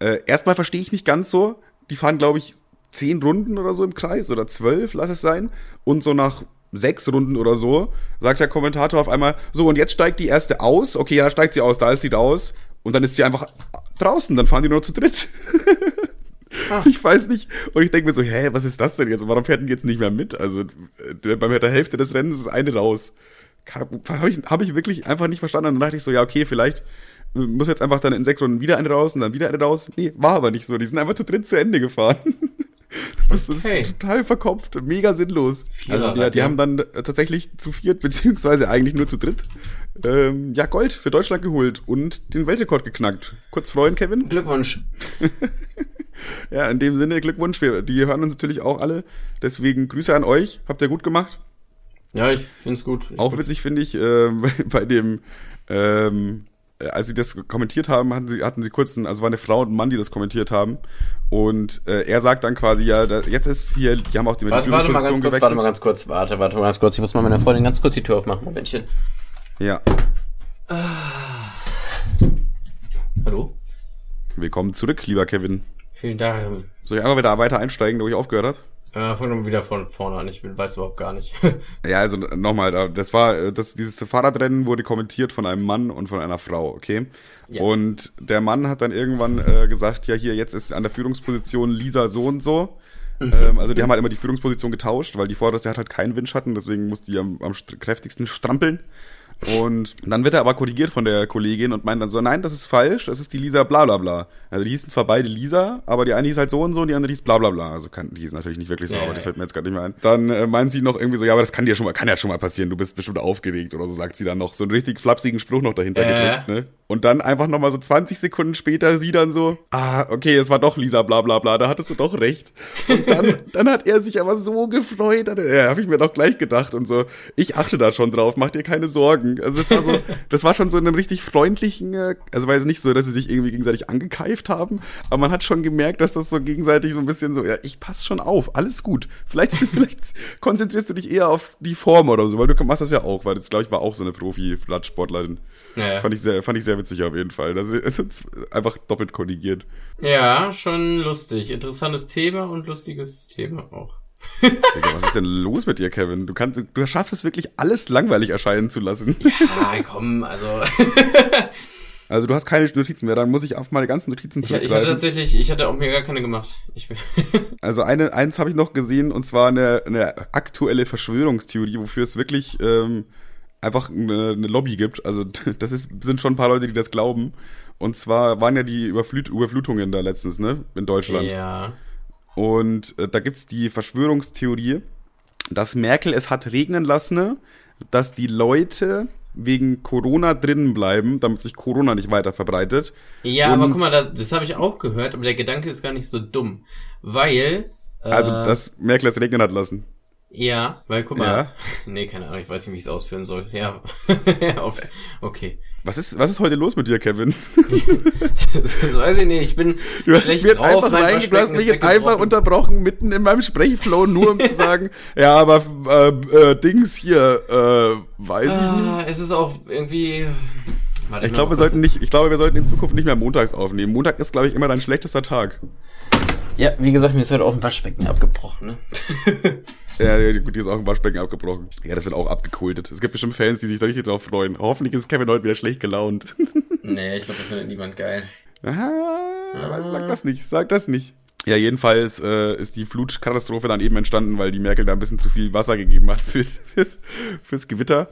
Äh, erstmal verstehe ich nicht ganz so. Die fahren, glaube ich, zehn Runden oder so im Kreis oder zwölf, lass es sein. Und so nach sechs Runden oder so sagt der Kommentator auf einmal, so und jetzt steigt die erste aus. Okay, ja, steigt sie aus, da ist sie aus. Und dann ist sie einfach draußen, dann fahren die nur zu dritt. Ah. (laughs) Ich weiß nicht. Und ich denke mir so, hä, was ist das denn jetzt? Warum fährt denn jetzt nicht mehr mit? Also bei der Hälfte des Rennens ist eine raus. Habe ich, hab ich wirklich einfach nicht verstanden. Und dann dachte ich so, ja, okay, vielleicht äh, muss jetzt einfach dann in sechs Runden wieder eine raus und dann wieder eine raus. Nee, war aber nicht so. Die sind einfach zu dritt zu Ende gefahren. (laughs) Das Okay. ist total verkopft, mega sinnlos. Viererrad, Also, die ja. haben dann äh, tatsächlich zu viert, beziehungsweise eigentlich nur zu dritt, ähm, ja, Gold für Deutschland geholt und den Weltrekord geknackt. Kurz freuen, Kevin? Glückwunsch. (laughs) Ja, in dem Sinne Glückwunsch. Wir, die hören uns natürlich auch alle. Deswegen Grüße an euch. Habt ihr gut gemacht. Ja, ich find's gut. Auch witzig finde ich, ähm, (laughs) bei dem, ähm, äh, als sie das kommentiert haben, hatten sie, hatten sie kurz, einen, also war eine Frau und ein Mann, die das kommentiert haben. Und äh, er sagt dann quasi, ja, da, jetzt ist hier, die haben auch die, Warte, warte mal ganz kurz, warte mal ganz kurz, warte, warte mal ganz kurz. Ich muss mal meiner Freundin ganz kurz die Tür aufmachen, Momentchen. Ja, Hallo? willkommen zurück, lieber Kevin. Vielen Dank. Soll ich einfach wieder weiter einsteigen, wo ich aufgehört habe? Äh, fang doch mal wieder von vorne an. Ich weiß überhaupt gar nicht. (laughs) Ja, also nochmal, da- das war, äh, das, dieses Fahrradrennen wurde kommentiert von einem Mann und von einer Frau, okay? Ja. Und der Mann hat dann irgendwann äh, gesagt, ja hier, jetzt ist an der Führungsposition Lisa so und so. Ähm, also die haben halt immer die Führungsposition getauscht, weil die vorderste hat halt keinen Windschatten, deswegen muss die am, am st- kräftigsten strampeln. Und dann wird er aber korrigiert von der Kollegin und meint dann so, nein, das ist falsch, das ist die Lisa bla bla bla. Also die hießen zwar beide Lisa, aber die eine hieß halt so und so und die andere hieß bla bla bla. Also kann, die ist natürlich nicht wirklich so, Ja, aber die fällt mir jetzt gerade nicht mehr ein. Dann äh, meint sie noch irgendwie so, ja, aber das kann dir schon mal, kann ja schon mal passieren, du bist bestimmt aufgeregt oder so, sagt sie dann noch. So einen richtig flapsigen Spruch noch dahinter Äh. gedrückt, ne? Und dann einfach nochmal so 20 Sekunden später sie dann so, ah, okay, es war doch Lisa bla bla bla, da hattest du doch recht. Und dann, (laughs) dann hat er sich aber so gefreut, er- ja, habe ich mir doch gleich gedacht und so, ich achte da schon drauf, mach dir keine Sorgen. Also das war so, das war schon so in einem richtig freundlichen, äh, also war jetzt nicht so, dass sie sich irgendwie gegenseitig angekeift haben, aber man hat schon gemerkt, dass das so gegenseitig so ein bisschen so, ja, ich pass schon auf, alles gut. Vielleicht, (laughs) vielleicht konzentrierst du dich eher auf die Form oder so, weil du machst das ja auch, weil das, glaube ich, war auch so eine Profi-Flatsportlerin. ja. Fand ich sehr, fand ich sehr witzig auf jeden Fall. (laughs) Das ist einfach doppelt korrigiert. ja, schon lustig. Interessantes Thema und lustiges Thema auch. Digga, was ist denn los mit dir, Kevin? Du kannst, du schaffst es wirklich, alles langweilig erscheinen zu lassen. Ja, komm, also. (laughs) Also du hast keine Notizen mehr, dann muss ich auf meine ganzen Notizen Ich, ich hatte zurückgreifen. tatsächlich, ich hatte auch mir gar keine gemacht. Ich, (laughs) Also eine, eins habe ich noch gesehen und zwar eine, eine aktuelle Verschwörungstheorie, wofür es wirklich ähm, einfach eine, eine Lobby gibt. Also (laughs) das ist, sind schon ein paar Leute, die das glauben. Und zwar waren ja die Überflut, Überflutungen da letztens, ne, in Deutschland. ja. Und äh, da gibt's die Verschwörungstheorie, dass Merkel es hat regnen lassen, dass die Leute wegen Corona drinnen bleiben, damit sich Corona nicht weiter verbreitet. Ja, aber Und- guck mal, das, das habe ich auch gehört, aber der Gedanke ist gar nicht so dumm. Weil. Äh, Also, dass Merkel es regnen hat lassen. Ja, weil guck mal. Ja. (laughs) Nee, keine Ahnung, ich weiß nicht, wie ich es ausführen soll. Ja. (laughs) Okay. Was ist, was ist heute los mit dir, Kevin? das, (laughs) weiß ich nicht. Ich bin (laughs) Du hast, schlecht mir jetzt drauf. einfach reinge- du hast mich jetzt einfach unterbrochen, mitten in meinem Sprechflow, nur um zu (laughs) sagen, ja, aber äh, äh, Dings hier, äh, weiß ich nicht. Ah, es ist auch irgendwie. Warte Ich glaube, wir sollten nicht, ich glaube, wir sollten in Zukunft nicht mehr montags aufnehmen. Montag ist, glaube ich, immer dein schlechtester Tag. Ja, wie gesagt, mir ist heute auch ein Waschbecken abgebrochen, ne? (laughs) Ja, gut, hier ist auch ein Waschbecken abgebrochen. Ja, das wird auch abgekultet. Es gibt bestimmt Fans, die sich da richtig drauf freuen. Hoffentlich ist Kevin heute wieder schlecht gelaunt. (laughs) nee, ich glaube, das findet niemand geil. Aha, aber sag das nicht, sag das nicht. Ja, jedenfalls äh, ist die Flutkatastrophe dann eben entstanden, weil die Merkel da ein bisschen zu viel Wasser gegeben hat (laughs) für, fürs, fürs Gewitter.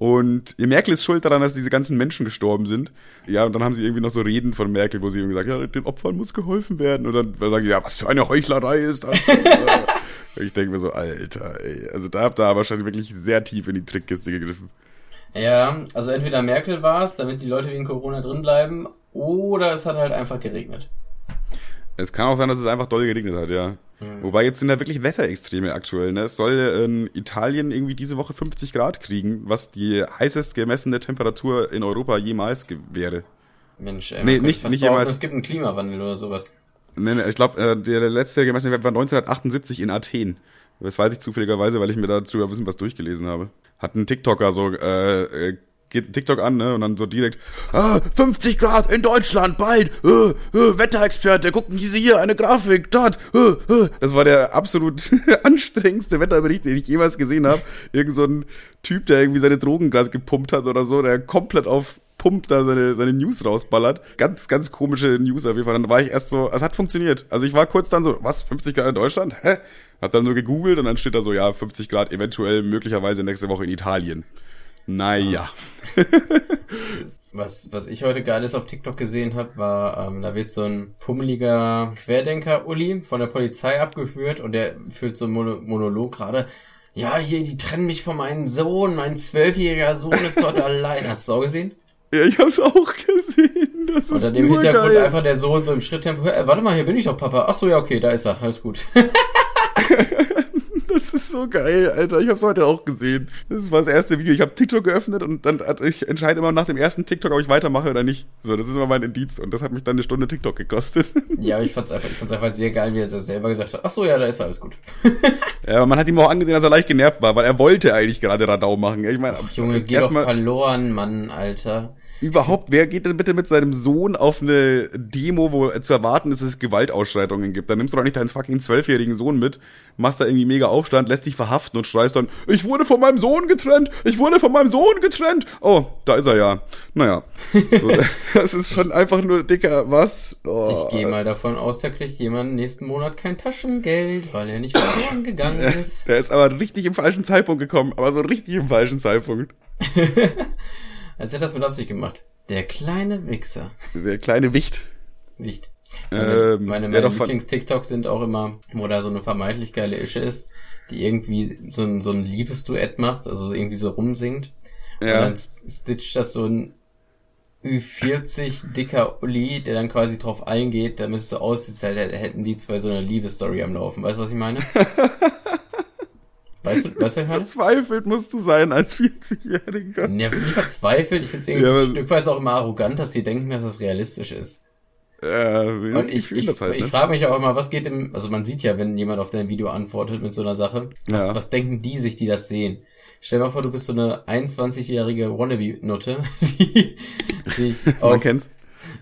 Und Merkel ist schuld daran, dass diese ganzen Menschen gestorben sind. Ja, und dann haben sie irgendwie noch so Reden von Merkel, wo sie irgendwie sagt, ja, den Opfern muss geholfen werden. Und dann sagen sie, ja, was für eine Heuchlerei ist das? (laughs) ich denke mir so, Alter, ey. Also da habt ihr wahrscheinlich wirklich sehr tief in die Trickkiste gegriffen. Ja, also entweder Merkel war es, damit die Leute wegen Corona drin bleiben, oder es hat halt einfach geregnet. Es kann auch sein, dass es einfach doll geregnet hat, ja. Wobei jetzt sind da wirklich Wetterextreme aktuell. Ne? Es soll in Italien irgendwie diese Woche 50 Grad kriegen, was die heißest gemessene Temperatur in Europa jemals wäre. Mensch, ey, Nee, nicht- nicht jemals. Es gibt einen Klimawandel oder sowas. Nee, nee, ich glaube, äh, der letzte gemessene Wert war 1978 in Athen. Das weiß ich zufälligerweise, weil ich mir darüber ein bisschen was durchgelesen habe. Hat ein TikToker so, äh, äh, geht TikTok an, ne, und dann so direkt, ah, 50 Grad in Deutschland, bald, äh, äh, Wetterexperte, gucken Sie hier, eine Grafik, dort, äh, äh. Das war der absolut (laughs) anstrengendste Wetterbericht, den ich jemals gesehen habe. Irgend so ein Typ, der irgendwie seine Drogen gerade gepumpt hat oder so, der komplett auf Pump da seine, seine News rausballert. Ganz, ganz komische News auf jeden Fall. Dann war ich erst so, es hat funktioniert. Also ich war kurz dann so, was, 50 Grad in Deutschland? Hä? Hab dann so gegoogelt und dann steht da so, ja, 50 Grad eventuell möglicherweise nächste Woche in Italien. Naja. (laughs) Was, was ich heute geiles auf TikTok gesehen habe, war, ähm, da wird so ein pummeliger Querdenker-Uli von der Polizei abgeführt und der führt so einen Mono Monolog gerade. Ja, hier, die trennen mich von meinem Sohn, mein zwölfjähriger Sohn ist dort (laughs) allein. Hast du es auch gesehen? Ja, ich hab's auch gesehen. Das Unter ist dem nur Hintergrund geil. einfach der Sohn so im Schritttempo. Äh, warte mal, hier bin ich doch, Papa. Ach so, ja, okay, da ist er. Alles gut. (laughs) Das ist so geil, Alter. Ich hab's heute auch gesehen. Das war das erste Video. Ich habe TikTok geöffnet und dann hat- ich entscheide immer nach dem ersten TikTok, ob ich weitermache oder nicht. So, das ist immer mein Indiz und das hat mich dann eine Stunde TikTok gekostet. (laughs) ja, aber ich fand's einfach, ich fand's einfach sehr geil, wie er es selber gesagt hat. Ach so, ja, da ist. Alles gut. (laughs) Ja, aber man hat ihm auch angesehen, dass er leicht genervt war, weil er wollte eigentlich gerade Radau machen. Ich meine, Junge, geh doch verloren, Mann, Alter. Überhaupt, wer geht denn bitte mit seinem Sohn auf eine Demo, wo zu erwarten ist, dass es Gewaltausschreitungen gibt? Dann nimmst du doch nicht deinen fucking zwölfjährigen Sohn mit, machst da irgendwie mega Aufstand, lässt dich verhaften und schreist dann, ich wurde von meinem Sohn getrennt, ich wurde von meinem Sohn getrennt. Oh, da ist er ja. Naja. (laughs) Das ist schon einfach nur dicker, was? Oh. Ich gehe mal davon aus, da kriegt jemand nächsten Monat kein Taschengeld, weil er nicht verloren gegangen (laughs) ist. Der ist aber richtig im falschen Zeitpunkt gekommen, aber so richtig im falschen Zeitpunkt. (laughs) Als hätte das mit Absicht gemacht. Der kleine Wichser. Der kleine Wicht. Wicht. Ähm, Meine, meine, Lieblings-TikToks sind auch immer, wo da so eine vermeintlich geile Ische ist, die irgendwie so ein, so ein Liebesduett macht, also so irgendwie so rumsingt. Und Ja. dann st- stitcht das so ein Ü40 dicker Uli, der dann quasi drauf eingeht, damit es so aussieht, als hätte- hätten die zwei so eine Liebesstory am Laufen. Weißt du, was ich meine? (laughs) weißt du, weißt du, was ich meine? Verzweifelt musst du sein als 40-Jähriger. Ja, nicht verzweifelt. Ich finde es irgendwie Ja, ein Stück weit auch immer arrogant, dass die denken, dass das realistisch ist. Äh, Und ich, ich, halt, ich ne? frage mich auch immer, was geht im, also man sieht ja, wenn jemand auf dein Video antwortet mit so einer Sache, was, Ja. was denken die sich, die das sehen? Stell dir mal vor, du bist so eine 21-jährige Wannabe-Nutte, (laughs) die sich auf,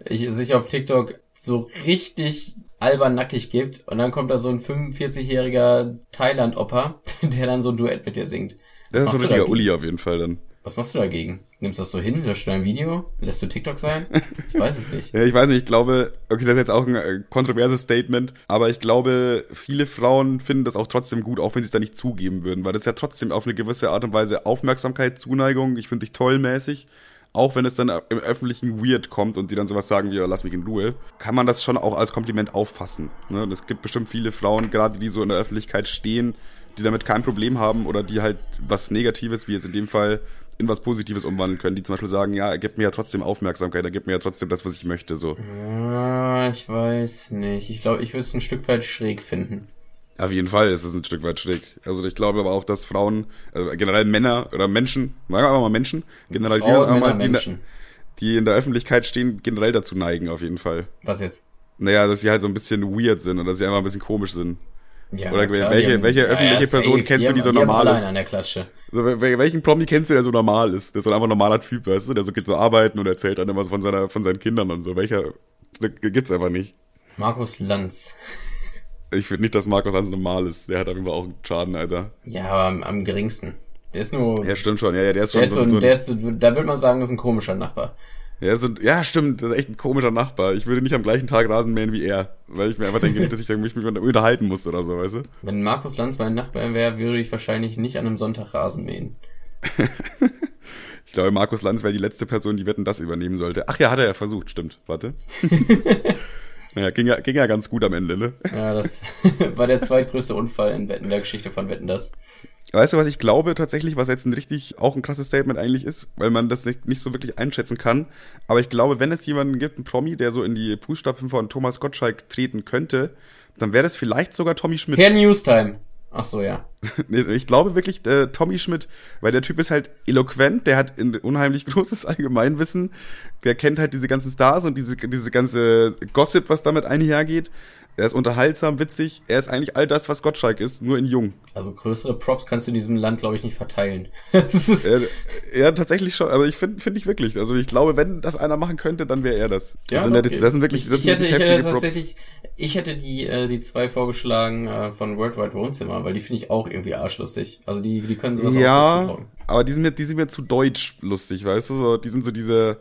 ich, sich auf TikTok so richtig albern nackig gibt und dann kommt da so ein 45-jähriger Thailand-Opa, (laughs) der dann so ein Duett mit dir singt. Das ist so Was ein richtiger? Uli auf jeden Fall dann. Was machst du dagegen? Nimmst du das so hin? Löscht du dein Video? Lässt du TikTok sein? Ich weiß es nicht. (laughs) Ja, ich weiß nicht, ich glaube, okay, das ist jetzt auch ein äh, kontroverses Statement, aber ich glaube, viele Frauen finden das auch trotzdem gut, auch wenn sie es da nicht zugeben würden, weil das ja trotzdem auf eine gewisse Art und Weise Aufmerksamkeit, Zuneigung, ich finde dich toll mäßig, auch wenn es dann im Öffentlichen weird kommt und die dann sowas sagen wie, ja, lass mich in Ruhe, kann man das schon auch als Kompliment auffassen. Ne? Und es gibt bestimmt viele Frauen, gerade die so in der Öffentlichkeit stehen, die damit kein Problem haben oder die halt was Negatives, wie jetzt in dem Fall, in was Positives umwandeln können, die zum Beispiel sagen, ja, er gibt mir ja trotzdem Aufmerksamkeit, er gibt mir ja trotzdem das, was ich möchte, so. Ah, ich weiß nicht. Ich glaube, ich würde es ein Stück weit schräg finden. Auf jeden Fall ist es ein Stück weit schräg. Also ich glaube aber auch, dass Frauen, also generell Männer oder Menschen, sagen wir mal Menschen, generell Frauen, die, Männer, die, in der, Menschen. die in der Öffentlichkeit stehen, generell dazu neigen, auf jeden Fall. Was jetzt? Naja, dass sie halt so ein bisschen weird sind oder dass sie einfach ein bisschen komisch sind. Ja, Oder klar, welche- haben- welche öffentliche Person kennst du, die so normal ist? an der Klatsche. So, wel- welchen Promi kennst du, der so normal ist? Der ist so einfach ein normaler Typ, weißt du? Der so geht so arbeiten und erzählt dann immer so von seiner, von seinen Kindern und so. Welcher, gibt's einfach nicht. Markus Lanz. Ich finde nicht, dass Markus Hans normal ist. Der hat Fall auch einen Schaden, Alter. Ja, aber am, am geringsten. Der ist nur, Ja, stimmt schon. Ja, ja, der ist der schon ist so, so, ein- so der ist so, da würde man sagen, das ist ein komischer Nachbar. ja, so, ja, stimmt. Das ist echt ein komischer Nachbar. Ich würde nicht am gleichen Tag Rasen mähen wie er. Weil ich mir einfach denke, nicht, dass ich mich mit unterhalten muss oder so, weißt du? Wenn Markus Lanz mein Nachbar wäre, würde ich wahrscheinlich nicht an einem Sonntag Rasen mähen. (laughs) Ich glaube, Markus Lanz wäre die letzte Person, die Wetten das übernehmen sollte. Ach ja, hat er ja versucht, stimmt. Warte. (laughs) naja, ging ja, ging ja ganz gut am Ende, ne? Ja, das (laughs) war der zweitgrößte Unfall in, Wetten, in der Geschichte von Wetten das. Weißt du, was ich glaube tatsächlich, was jetzt ein richtig, auch ein krasses Statement eigentlich ist, weil man das nicht, nicht so wirklich einschätzen kann. Aber ich glaube, wenn es jemanden gibt, einen Promi, der so in die Fußstapfen von Thomas Gottschalk treten könnte, dann wäre das vielleicht sogar Tommy Schmidt. Herr Newstime. Ach so, ja. (laughs) Ich glaube wirklich äh, Tommy Schmidt, weil der Typ ist halt eloquent, der hat ein unheimlich (laughs) großes Allgemeinwissen, der kennt halt diese ganzen Stars und diese, diese ganze Gossip, was damit einhergeht. Er ist unterhaltsam, witzig, er ist eigentlich all das, was Gottschalk ist, nur in jung. Also größere Props kannst du in diesem Land, glaube ich, nicht verteilen. (laughs) Das Ja, ja, tatsächlich schon, aber ich finde finde ich wirklich. Also ich glaube, wenn das einer machen könnte, dann wäre er das. das, sind, ja, okay. das, das sind wirklich, das ich, sind hätte, ich wirklich hätte heftige Props. tatsächlich, ich hätte die, äh, die zwei vorgeschlagen äh, von Worldwide Wohnzimmer, weil die finde ich auch irgendwie arschlustig. Also die, die können sowas auch ganz gut Ja, aber die sind mir, die sind mir zu deutsch lustig, weißt du? So, die sind so diese,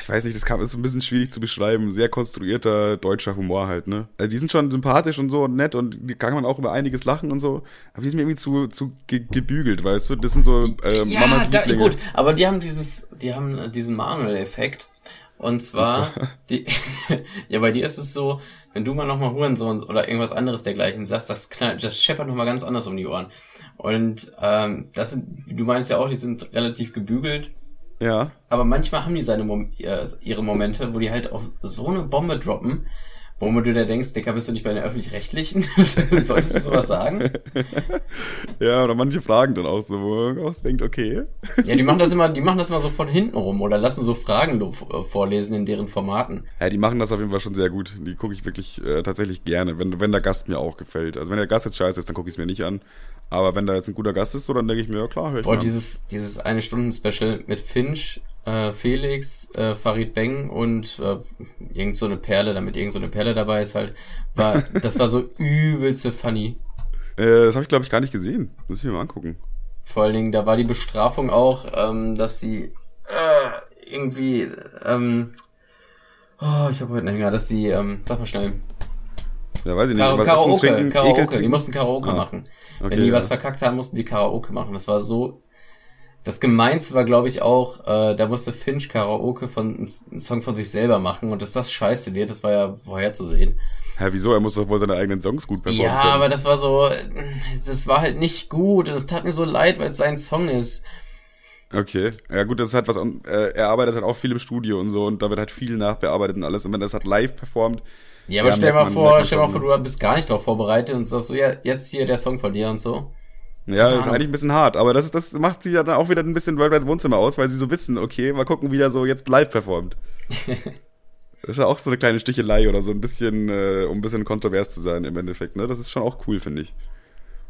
ich weiß nicht, das kam, ist so ein bisschen schwierig zu beschreiben, sehr konstruierter deutscher Humor halt, ne? Also die sind schon sympathisch und so und nett und die kann man auch über einiges lachen und so, aber die sind mir irgendwie zu, zu ge gebügelt, weißt du? Das sind so äh, Ja, Mamas da, Lieblinge. gut, aber die haben dieses, die haben diesen Manuel-Effekt. Und zwar, die, (laughs) ja, bei dir ist es so, wenn du mal nochmal Hurensohn oder irgendwas anderes dergleichen sagst, das knallt, das scheppert nochmal ganz anders um die Ohren. Und ähm, das sind, du meinst ja auch, die sind relativ gebügelt. Ja. Aber manchmal haben die seine Mom äh, ihre Momente, wo die halt auf so eine Bombe droppen, wo du dir denkst, Dicker, bist du nicht bei den Öffentlich-Rechtlichen? (laughs) Solltest du sowas sagen? (laughs) Ja, oder manche fragen dann auch so, wo man auch denkt, okay. Ja, die machen das immer, die machen das mal so von hinten rum oder lassen so Fragen äh, vorlesen in deren Formaten. Ja, die machen das auf jeden Fall schon sehr gut. Die gucke ich wirklich äh, tatsächlich gerne, wenn, wenn der Gast mir auch gefällt. Also wenn der Gast jetzt scheiße ist, dann gucke ich es mir nicht an. Aber wenn da jetzt ein guter Gast ist, so, dann denke ich mir, ja klar, höre ich Boah, dieses, dieses eine Stunden Special mit Finch, äh, Felix, äh, Farid Beng und äh, irgend so eine Perle, damit irgend so eine Perle dabei ist halt, war, (laughs) das war so übelste funny. Äh, das habe ich, glaube ich, gar nicht gesehen. Muss ich mir mal angucken. Vor allen Dingen, da war die Bestrafung auch, ähm, dass sie äh, irgendwie, ähm, oh, ich habe heute einen Hänger, dass die, ähm, sag mal schnell, Ja, weiß ich nicht. Kara ein Karaoke, Trinken, Karaoke, Ekeltrinken. die mussten Karaoke Ah, machen. okay, Wenn die ja. was verkackt haben, mussten die Karaoke machen. Das war so. Das Gemeinste war, glaube ich, auch, äh, da musste Finch Karaoke von einen Song von sich selber machen und dass das scheiße wird, das war ja vorherzusehen. Hä, wieso? Er muss doch wohl seine eigenen Songs gut performen Ja, können. aber das war so, das war halt nicht gut. Das tat mir so leid, weil es sein Song ist. Okay. Ja gut, das ist halt was, äh, er arbeitet halt auch viel im Studio und so und da wird halt viel nachbearbeitet und alles. Und wenn er das halt live performt, Ja, aber Ja, stell mal vor, stell mal vor, du bist gar nicht drauf vorbereitet und sagst so, ja, jetzt hier der Song von dir und so. ja, ist Ahnung. eigentlich ein bisschen hart. Aber das, ist- das macht sie ja dann auch wieder ein bisschen Worldwide Wohnzimmer aus, weil sie so wissen, okay, mal gucken, wie er so jetzt live performt. (laughs) das ist ja auch so eine kleine Stichelei oder so ein bisschen, äh, um ein bisschen kontrovers zu sein im Endeffekt, ne? Das ist schon auch cool, finde ich.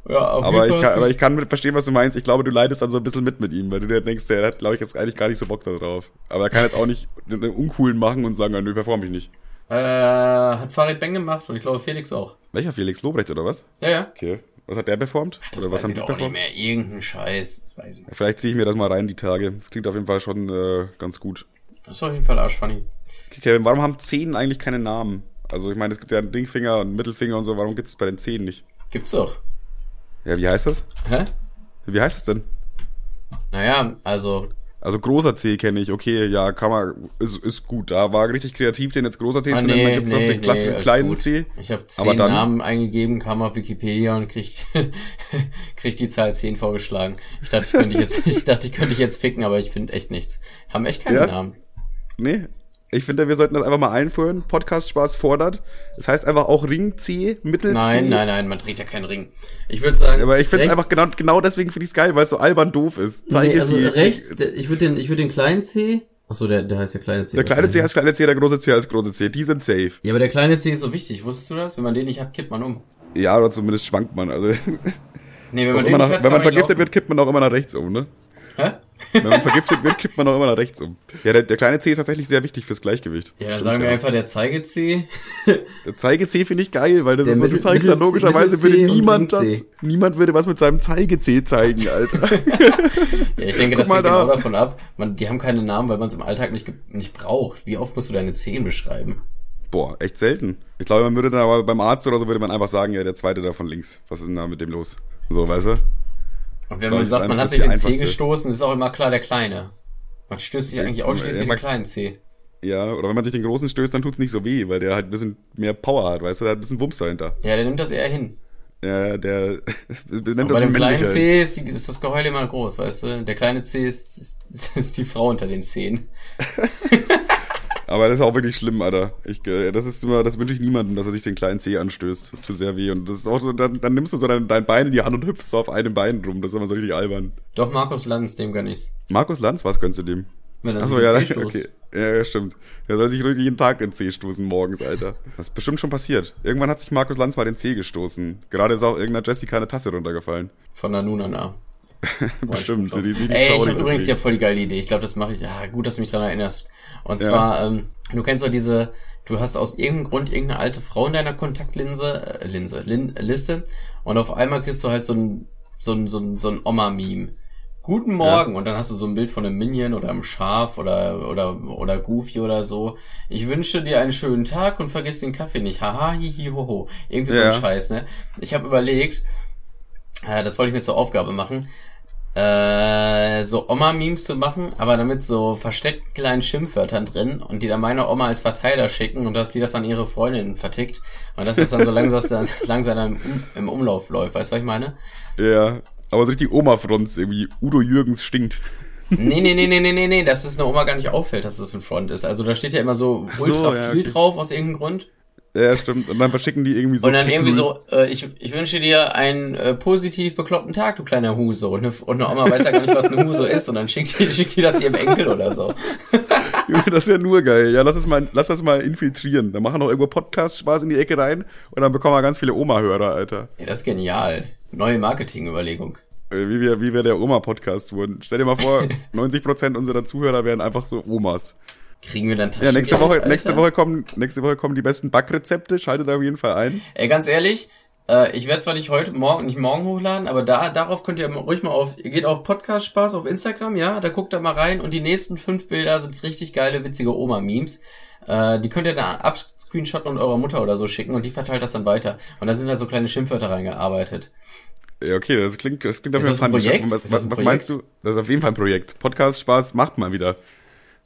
Ja, auf Aber ich, jeden kann, Fall. aber ich kann verstehen, was du meinst. Ich glaube, du leidest dann so ein bisschen mit mit ihm, weil du dir denkst, der hat, glaube ich, jetzt eigentlich gar nicht so Bock da drauf. Aber er kann jetzt auch nicht einen uncoolen machen und sagen, nö, perform ich nicht. Äh, hat Farid Beng gemacht und ich glaube Felix auch. Welcher Felix Lobrecht oder was? Ja, ja. Okay. Was hat der performt? Oder was haben ich die auch nicht performt? mehr. Irgendein Scheiß. Das weiß ich nicht. Vielleicht ziehe ich mir das mal rein die Tage. Das klingt auf jeden Fall schon äh, ganz gut. Das ist auf jeden Fall arschfunny. Okay, Kevin, warum haben Zehen eigentlich keine Namen? Also ich meine, es gibt ja einen Ringfinger und einen Mittelfinger und so. Warum gibt es bei den Zehen nicht? Gibt's doch. Ja, wie heißt das? Hä? Wie heißt das denn? Naja, also, Also großer C kenne ich, okay, ja, kann man, ist, ist gut. Da war richtig kreativ, den jetzt großer C ah, zu nennen. Dann nee, gibt's noch nee, den klassischen alles kleinen gut. C. Ich habe Aber zehn dann- Namen eingegeben, kam auf Wikipedia und kriegt (laughs) krieg die Zahl 10 vorgeschlagen. Ich dachte, ich könnte jetzt, (laughs) ich dachte, ich könnte dich jetzt ficken, aber ich finde echt nichts. Haben echt keine Ja? Namen. Nee. Ich finde, wir sollten das einfach mal einführen. Podcast Spaß fordert. Das heißt einfach auch Ring C, Mittel C. Nein, nein, nein, man dreht ja keinen Ring. Ich würde sagen. Aber ich finde rechts- einfach genau, genau deswegen finde ich es geil, weil es so albern doof ist. Nee, also C. rechts, der, ich würde den, ich würde den kleinen C. Achso, der, der heißt ja kleine C. Der kleine C heißt kleine C, der große C heißt große C. Die sind safe. Ja, aber der kleine C ist so wichtig. Wusstest du das? Wenn man den nicht hat, kippt man um. Ja, oder zumindest schwankt man. Also, Nee, wenn man den nach, hat, wenn man vergiftet wird, kippt man auch immer nach rechts um, ne? Hä? Wenn man vergiftet wird, kippt man auch immer nach rechts um. Ja, der, der kleine C ist tatsächlich sehr wichtig fürs Gleichgewicht. Ja, Stimmt, sagen wir einfach der Zeige C. Der Zeige C finde ich geil, weil das Der ist so, du zeigst dann logischerweise würde niemand das, niemand würde was mit seinem Zeige C zeigen, Alter. (laughs) Ja, ich denke, das mal hängt genau da. davon ab. Man, die haben keine Namen, weil man es im Alltag nicht, nicht braucht. Wie oft musst du deine Zehen beschreiben? Boah, echt selten. Ich glaube, man würde dann aber beim Arzt oder so würde man einfach sagen, ja, der zweite da von links. Was ist denn da mit dem los? So, weißt du? Und wenn man sagt, ist man hat sich den C gestoßen, ist auch immer klar der Kleine. Man stößt sich eigentlich ausschließlich Ja, den kleinen C. Ja, oder wenn man sich den großen stößt, dann tut's nicht so weh, weil der halt ein bisschen mehr Power hat, weißt du, der hat ein bisschen Wumms dahinter. Ja, der nimmt das eher hin. Ja, der (laughs) nennt Und das bei dem kleinen. C ist, die, ist das Geheul immer groß, weißt du? Der kleine C ist, ist, ist die Frau unter den Zehen. (laughs) Aber das ist auch wirklich schlimm, Alter. Ich, äh, das ist immer, das wünsche ich niemandem, dass er sich den kleinen C anstößt. Das tut sehr weh. Und das ist auch so, dann, dann nimmst du so dein, dein Bein in die Hand und hüpfst so auf einem Bein rum. Das ist immer so richtig albern. Doch, Markus Lanz, dem gönn ich's. Markus Lanz, was gönnst du dem? Wenn er Achso, ja, (laughs) okay. Ja, ja, stimmt. Der soll sich ruhig jeden Tag den C stoßen morgens, Alter. Das ist bestimmt schon passiert. Irgendwann hat sich Markus Lanz mal den C gestoßen. Gerade ist auch irgendeiner Jessica eine Tasse runtergefallen. Von der Nunana. Bestimmt. Die, die, die Ey, ich habe übrigens ja voll die geile Idee. Ich glaube, das mache ich. Ja, gut, dass du mich dran erinnerst. Und Ja. zwar, ähm, du kennst doch diese, du hast aus irgendeinem Grund irgendeine alte Frau in deiner Kontaktlinse, äh, Linse, Lin, Liste, und auf einmal kriegst du halt so ein, so ein, so ein, so ein Oma-Meme. Guten Morgen, und dann hast du so ein Bild von einem Minion oder einem Schaf oder, oder, oder Goofy oder so. Ich wünsche dir einen schönen Tag und vergiss den Kaffee nicht. Haha, hihi, hoho. Irgendwie so Ja. ein Scheiß, ne? Ich habe überlegt, äh, das wollte ich mir zur Aufgabe machen, äh, so Oma-Memes zu machen, aber damit so versteckten kleinen Schimpfwörtern drin und die dann meine Oma als Verteiler schicken und dass sie das an ihre Freundin vertickt und dass das dann so langsam, (laughs) dann, langsam im, um, im Umlauf läuft. Weißt du, was ich meine? Ja. Aber so richtig Oma-Fronts irgendwie. Udo Jürgens stinkt. Nee, nee, nee, nee, nee, nee, nee, dass es einer Oma gar nicht auffällt, dass das ein Front ist. Also da steht ja immer so Ach so, ultra ja, viel okay. drauf aus irgendeinem Grund. Ja, stimmt. Und dann verschicken die irgendwie so. und dann irgendwie so, äh, ich, ich wünsche dir einen äh, positiv bekloppten Tag, du kleiner Huso. Und eine, und eine Oma weiß ja gar nicht, was ein Huso ist. Und dann schickt die, schickt die das ihrem Enkel oder so. (laughs) Junge, das ist ja nur geil. Ja, lass es mal, lass das mal infiltrieren. Dann machen noch irgendwo Podcast-Spaß in die Ecke rein und dann bekommen wir ganz viele Oma-Hörer, Alter. Ja, das ist genial. Neue Marketingüberlegung. Äh, Wie wir, wie wir der Oma-Podcast wurden. Stell dir mal vor, (laughs) 90% unserer Zuhörer wären einfach so Omas. Kriegen wir dann Ja, nächste Taschengeld, Woche, Alter? nächste Woche kommen, nächste Woche kommen die besten Backrezepte. Schaltet auf jeden Fall ein. Ey, ganz ehrlich, äh, ich werde zwar nicht heute, morgen, nicht morgen hochladen, aber da, darauf könnt ihr ruhig mal auf, ihr geht auf Podcast Spaß auf Instagram, ja, da guckt da mal rein und die nächsten fünf Bilder sind richtig geile, witzige Oma-Memes. Äh, die könnt ihr dann abscreenshotten und eurer Mutter oder so schicken und die verteilt das dann weiter. Und da sind da so kleine Schimpfwörter reingearbeitet. Ja, okay, das klingt, das klingt auf jeden Fall ein funny. Projekt? Was, was, was meinst du? Das ist auf jeden Fall ein Projekt. Podcast-Spaß macht mal wieder.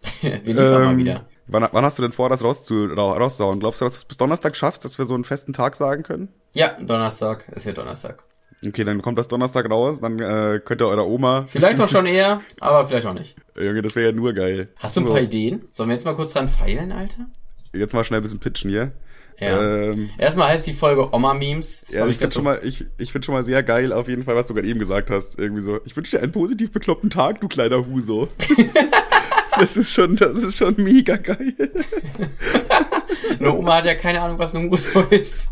(laughs) Wir liefern mal Ähm, wieder. Wann, wann hast du denn vor, das rauszu, ra- rauszuhauen? Glaubst du, dass du es bis Donnerstag schaffst, dass wir so einen festen Tag sagen können? Ja, Donnerstag, es wird Donnerstag. Okay, dann kommt das Donnerstag raus, dann äh, könnt ihr eurer Oma. (laughs) Vielleicht auch schon eher, aber vielleicht auch nicht. Junge, das wäre ja nur geil. Hast du ein So, paar Ideen? Sollen wir jetzt mal kurz dran feilen, Alter? Jetzt mal schnell ein bisschen pitchen hier. Ja. Ähm, Erstmal heißt die Folge Oma-Memes. Ja, hab ich finde schon mal, ich, ich finde schon mal sehr geil, auf jeden Fall, was du gerade eben gesagt hast. Irgendwie so. Ich wünsche dir einen positiv bekloppten Tag, du kleiner Huso. (laughs) das ist schon, das ist schon mega geil. (laughs) Eine Oma hat ja keine Ahnung, was ein Huso ist.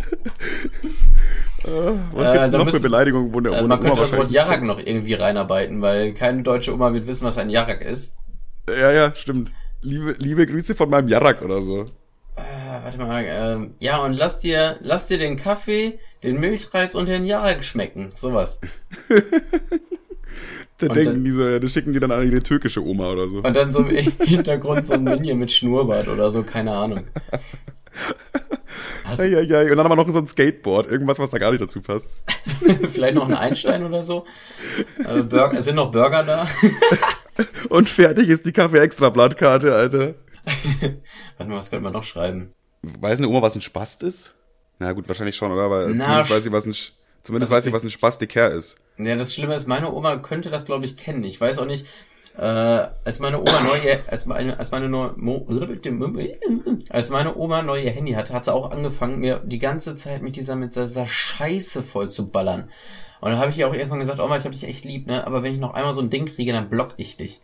Was Äh, gibt's da noch müssen- für Beleidigungen, wo, der, Äh, wo man eine Oma könnte das Wort Jarak noch irgendwie reinarbeiten, weil keine deutsche Oma wird wissen, was ein Jarak ist. Ja, ja, stimmt. Liebe, liebe Grüße von meinem Jarak oder so. Äh, warte mal, ähm, ja, und lass dir, lass dir den Kaffee, den Milchreis und den Jarak schmecken. Sowas. (laughs) (laughs) Da Und denken dann- die so, das schicken die dann an ihre türkische Oma oder so. Und dann so im (laughs) Hintergrund so ein Minion mit Schnurrbart oder so, keine Ahnung. (laughs) Hast du Eieiei. Und dann haben wir noch so ein Skateboard. Irgendwas, was da gar nicht dazu passt. vielleicht noch einen Einstein oder so? Äh, Burger, sind noch Burger da? Und fertig ist die Kaffee-Extra-Blattkarte, Alter. Warte mal, was könnte man noch schreiben? Weiß eine Oma, was ein Spast ist? Na gut, wahrscheinlich schon, oder? Aber Na, zumindest weiß sie, was ein, Sch- zumindest weiß sie, was ein Spastiker ist. Ja, das Schlimme ist, meine Oma könnte das, glaube ich, kennen. Ich weiß auch nicht. äh, als meine Oma neue, als meine, als meine neue, als meine Oma neue Handy hatte, hat sie auch angefangen, mir die ganze Zeit mit dieser, mit dieser Scheiße voll zu ballern. Und dann habe ich ihr auch irgendwann gesagt, Oma, ich habe dich echt lieb, ne? Aber wenn ich noch einmal so ein Ding kriege, dann block ich dich.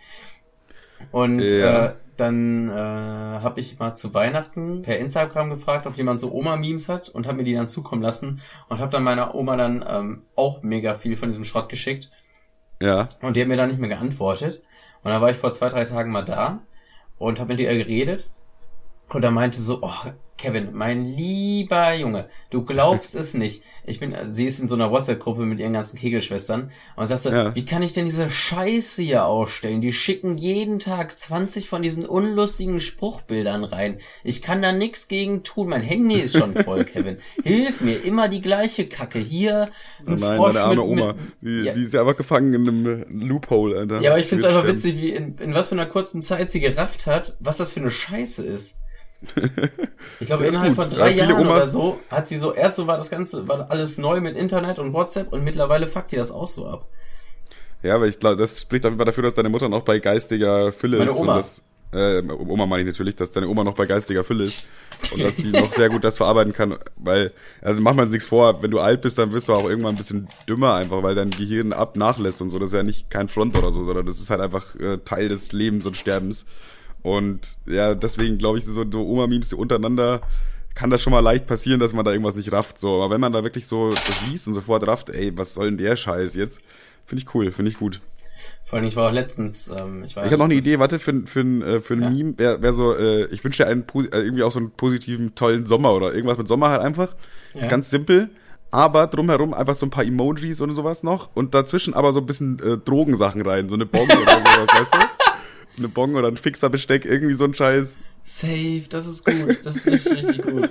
Und ja. äh, dann äh, habe ich mal zu Weihnachten per Instagram gefragt, ob jemand so Oma-Memes hat und habe mir die dann zukommen lassen und habe dann meiner Oma dann ähm, auch mega viel von diesem Schrott geschickt. Ja. Und die hat mir dann nicht mehr geantwortet. Und dann war ich vor zwei, drei Tagen mal da und habe mit ihr geredet. Und da meinte so, oh, Kevin, mein lieber Junge, du glaubst es nicht. Ich bin, sie ist in so einer WhatsApp-Gruppe mit ihren ganzen Kegelschwestern und sagst ja. wie kann ich denn diese Scheiße hier ausstellen? Die schicken jeden Tag 20 von diesen unlustigen Spruchbildern rein. Ich kann da nix gegen tun. Mein Handy ist schon voll, (laughs) Kevin. Hilf mir, immer die gleiche Kacke. Hier ein oh nein, Frosch meine arme mit, Oma. Die, ja. die ist ja einfach gefangen in einem Loophole, Alter. Ja, aber ich find's einfach witzig, wie in, in was für einer kurzen Zeit sie gerafft hat, was das für eine Scheiße ist. Ich glaube, innerhalb gut. von drei ja, Jahren Omas oder so hat sie so, erst so war das Ganze, war alles neu mit Internet und WhatsApp und mittlerweile fuckt die das auch so ab. Ja, aber ich glaube, das spricht auf jeden Fall dafür, dass deine Mutter noch bei geistiger Fülle Meine ist. Oma. Das, äh, Oma meine ich natürlich, dass deine Oma noch bei geistiger Fülle ist und dass die noch sehr gut das verarbeiten kann, weil, also mach mal nichts vor, wenn du alt bist, dann wirst du auch irgendwann ein bisschen dümmer einfach, weil dein Gehirn ab nachlässt und so, das ist ja nicht kein Front oder so, sondern das ist halt einfach äh, Teil des Lebens und Sterbens und ja, deswegen glaube ich, so, so Oma-Memes untereinander kann das schon mal leicht passieren, dass man da irgendwas nicht rafft. So, aber wenn man da wirklich so das liest und sofort rafft, ey, was soll denn der Scheiß jetzt? Finde ich cool, finde ich gut. Vor allem, ich war auch letztens, ähm, ich war Ich habe noch eine Idee, warte, für, für, für, für ein ja. Meme wäre wär so, äh, ich wünsche dir einen, äh, irgendwie auch so einen positiven, tollen Sommer oder irgendwas mit Sommer halt einfach. Ja. Ganz simpel. Aber drumherum einfach so ein paar Emojis und sowas noch. Und dazwischen aber so ein bisschen äh, Drogensachen rein. So eine Bombe oder sowas, (laughs) weißt du? Eine Bong oder ein Fixerbesteck, irgendwie so ein Scheiß. Safe, das ist gut, das ist richtig, richtig gut.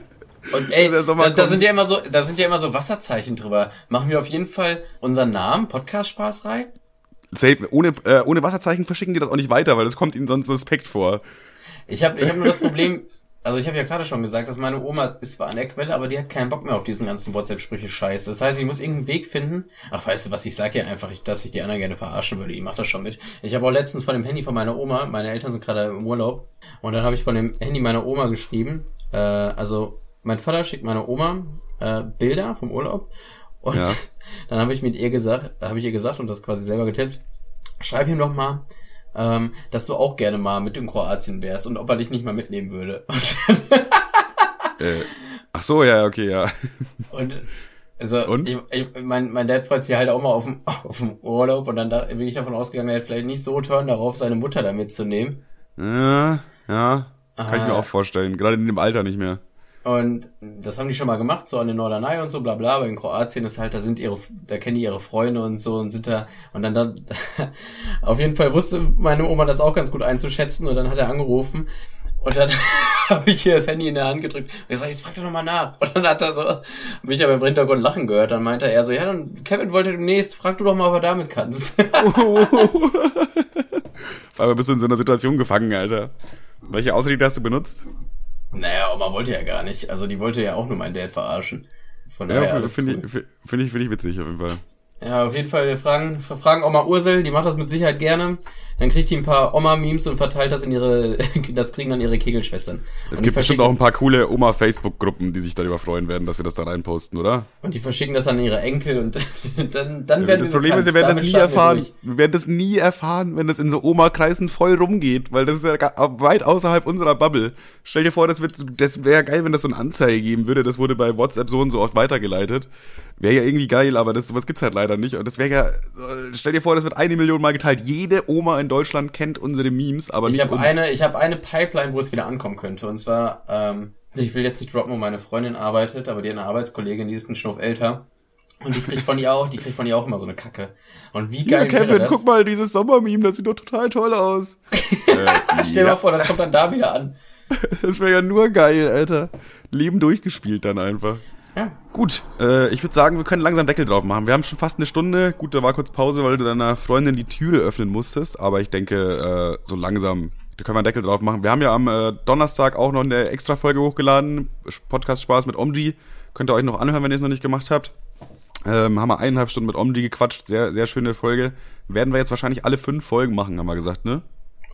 Und ey, da, da, sind ja immer so, da sind ja immer so Wasserzeichen drüber. Machen wir auf jeden Fall unseren Namen, Podcast Spaß rein? Safe, ohne, äh, ohne Wasserzeichen verschicken die das auch nicht weiter, weil das kommt ihnen sonst suspekt vor. Ich habe ich hab nur das Problem, also ich habe ja gerade schon gesagt, dass meine Oma ist zwar an der Quelle, aber die hat keinen Bock mehr auf diesen ganzen WhatsApp-Sprüche-Scheiß. Das heißt, ich muss irgendeinen Weg finden. Ach, weißt du was, ich sage ja einfach, dass ich die anderen gerne verarschen würde. Ich mach das schon mit. Ich habe auch letztens von dem Handy von meiner Oma, meine Eltern sind gerade im Urlaub, und dann habe ich von dem Handy meiner Oma geschrieben, äh, also mein Vater schickt meiner Oma äh, Bilder vom Urlaub und ja. (laughs) dann habe ich mit ihr gesagt, habe ich ihr gesagt und das quasi selber getippt, schreib ihm doch mal, ähm, dass du auch gerne mal mit in Kroatien wärst und ob er dich nicht mal mitnehmen würde. (laughs) äh, ach so, ja, okay, ja. Und also und? Ich, ich, mein, mein Dad freut sich halt auch mal auf dem, (laughs) auf dem Urlaub und dann da, bin ich davon ausgegangen, er hat vielleicht nicht so turn darauf, seine Mutter da mitzunehmen. Ja, ja. Kann äh, ich mir auch vorstellen. Gerade in dem Alter nicht mehr. Und das haben die schon mal gemacht, so an den Norderney und so, bla bla, aber in Kroatien ist halt, da sind ihre, da kennen die ihre Freunde und so und sind da, und dann, dann (laughs) auf jeden Fall wusste meine Oma das auch ganz gut einzuschätzen und dann hat er angerufen und dann (laughs) habe ich hier das Handy in der Hand gedrückt und gesagt, jetzt frag doch nochmal nach. Und dann hat er so, mich aber im Hintergrund lachen gehört, dann meinte er so, ja, dann Kevin wollte demnächst, frag du doch mal, ob er damit kannst. Vor allem bist du in so einer Situation gefangen, Alter. Welche Ausrede hast du benutzt? Naja, Oma wollte ja gar nicht. Also die wollte ja auch nur meinen Dad verarschen. Von daher ja, finde cool. ich, find ich, find ich witzig auf jeden Fall. Ja, auf jeden Fall, wir fragen, wir fragen Oma Ursel, die macht das mit Sicherheit gerne. Dann kriegt die ein paar Oma-Memes und verteilt das in ihre, (laughs) das kriegen dann ihre Kegelschwestern. Es und gibt bestimmt auch ein paar coole Oma-Facebook-Gruppen, die sich darüber freuen werden, dass wir das da reinposten, oder? Und die verschicken das an ihre Enkel und (laughs) dann, dann ja, werden Das Problem ist, wir werden das nie erfahren. Wir, wir, werden das nie erfahren, wenn das in so Oma-Kreisen voll rumgeht, weil das ist ja weit außerhalb unserer Bubble. Stell dir vor, das, wird, das wäre geil, wenn das so eine Anzeige geben würde. Das wurde bei WhatsApp so und so oft weitergeleitet. Wäre ja irgendwie geil, aber das, was gibt's halt leider nicht. Und das wäre ja, stell dir vor, das wird eine Million Mal geteilt. Jede Oma in Deutschland kennt unsere Memes, aber ich nicht hab uns. Eine, ich habe eine Pipeline, wo es wieder ankommen könnte. Und zwar, ähm, ich will jetzt nicht droppen, wo meine Freundin arbeitet, aber die hat eine Arbeitskollegin, die ist ein Schnuff älter. Und die kriegt von ihr auch, die kriegt von ihr auch immer so eine Kacke. Und wie geil ja, Kevin, guck mal, dieses Sommermeme, das sieht doch total toll aus. äh, (laughs) Stell ja. mal vor, das kommt dann da wieder an. (laughs) Das wäre ja nur geil, Alter. Leben durchgespielt dann einfach. Ja. Gut, äh, ich würde sagen, wir können langsam Deckel drauf machen. Wir haben schon fast eine Stunde. Gut, da war kurz Pause, weil du deiner Freundin die Türe öffnen musstest. Aber ich denke, äh, so langsam, da können wir einen Deckel drauf machen. Wir haben ja am äh, Donnerstag auch noch eine extra Folge hochgeladen. Podcast Spaß mit Omji. Könnt ihr euch noch anhören, wenn ihr es noch nicht gemacht habt. Ähm, haben wir eineinhalb Stunden mit Omdi gequatscht. Sehr, sehr schöne Folge. Werden wir jetzt wahrscheinlich alle fünf Folgen machen, haben wir gesagt, ne?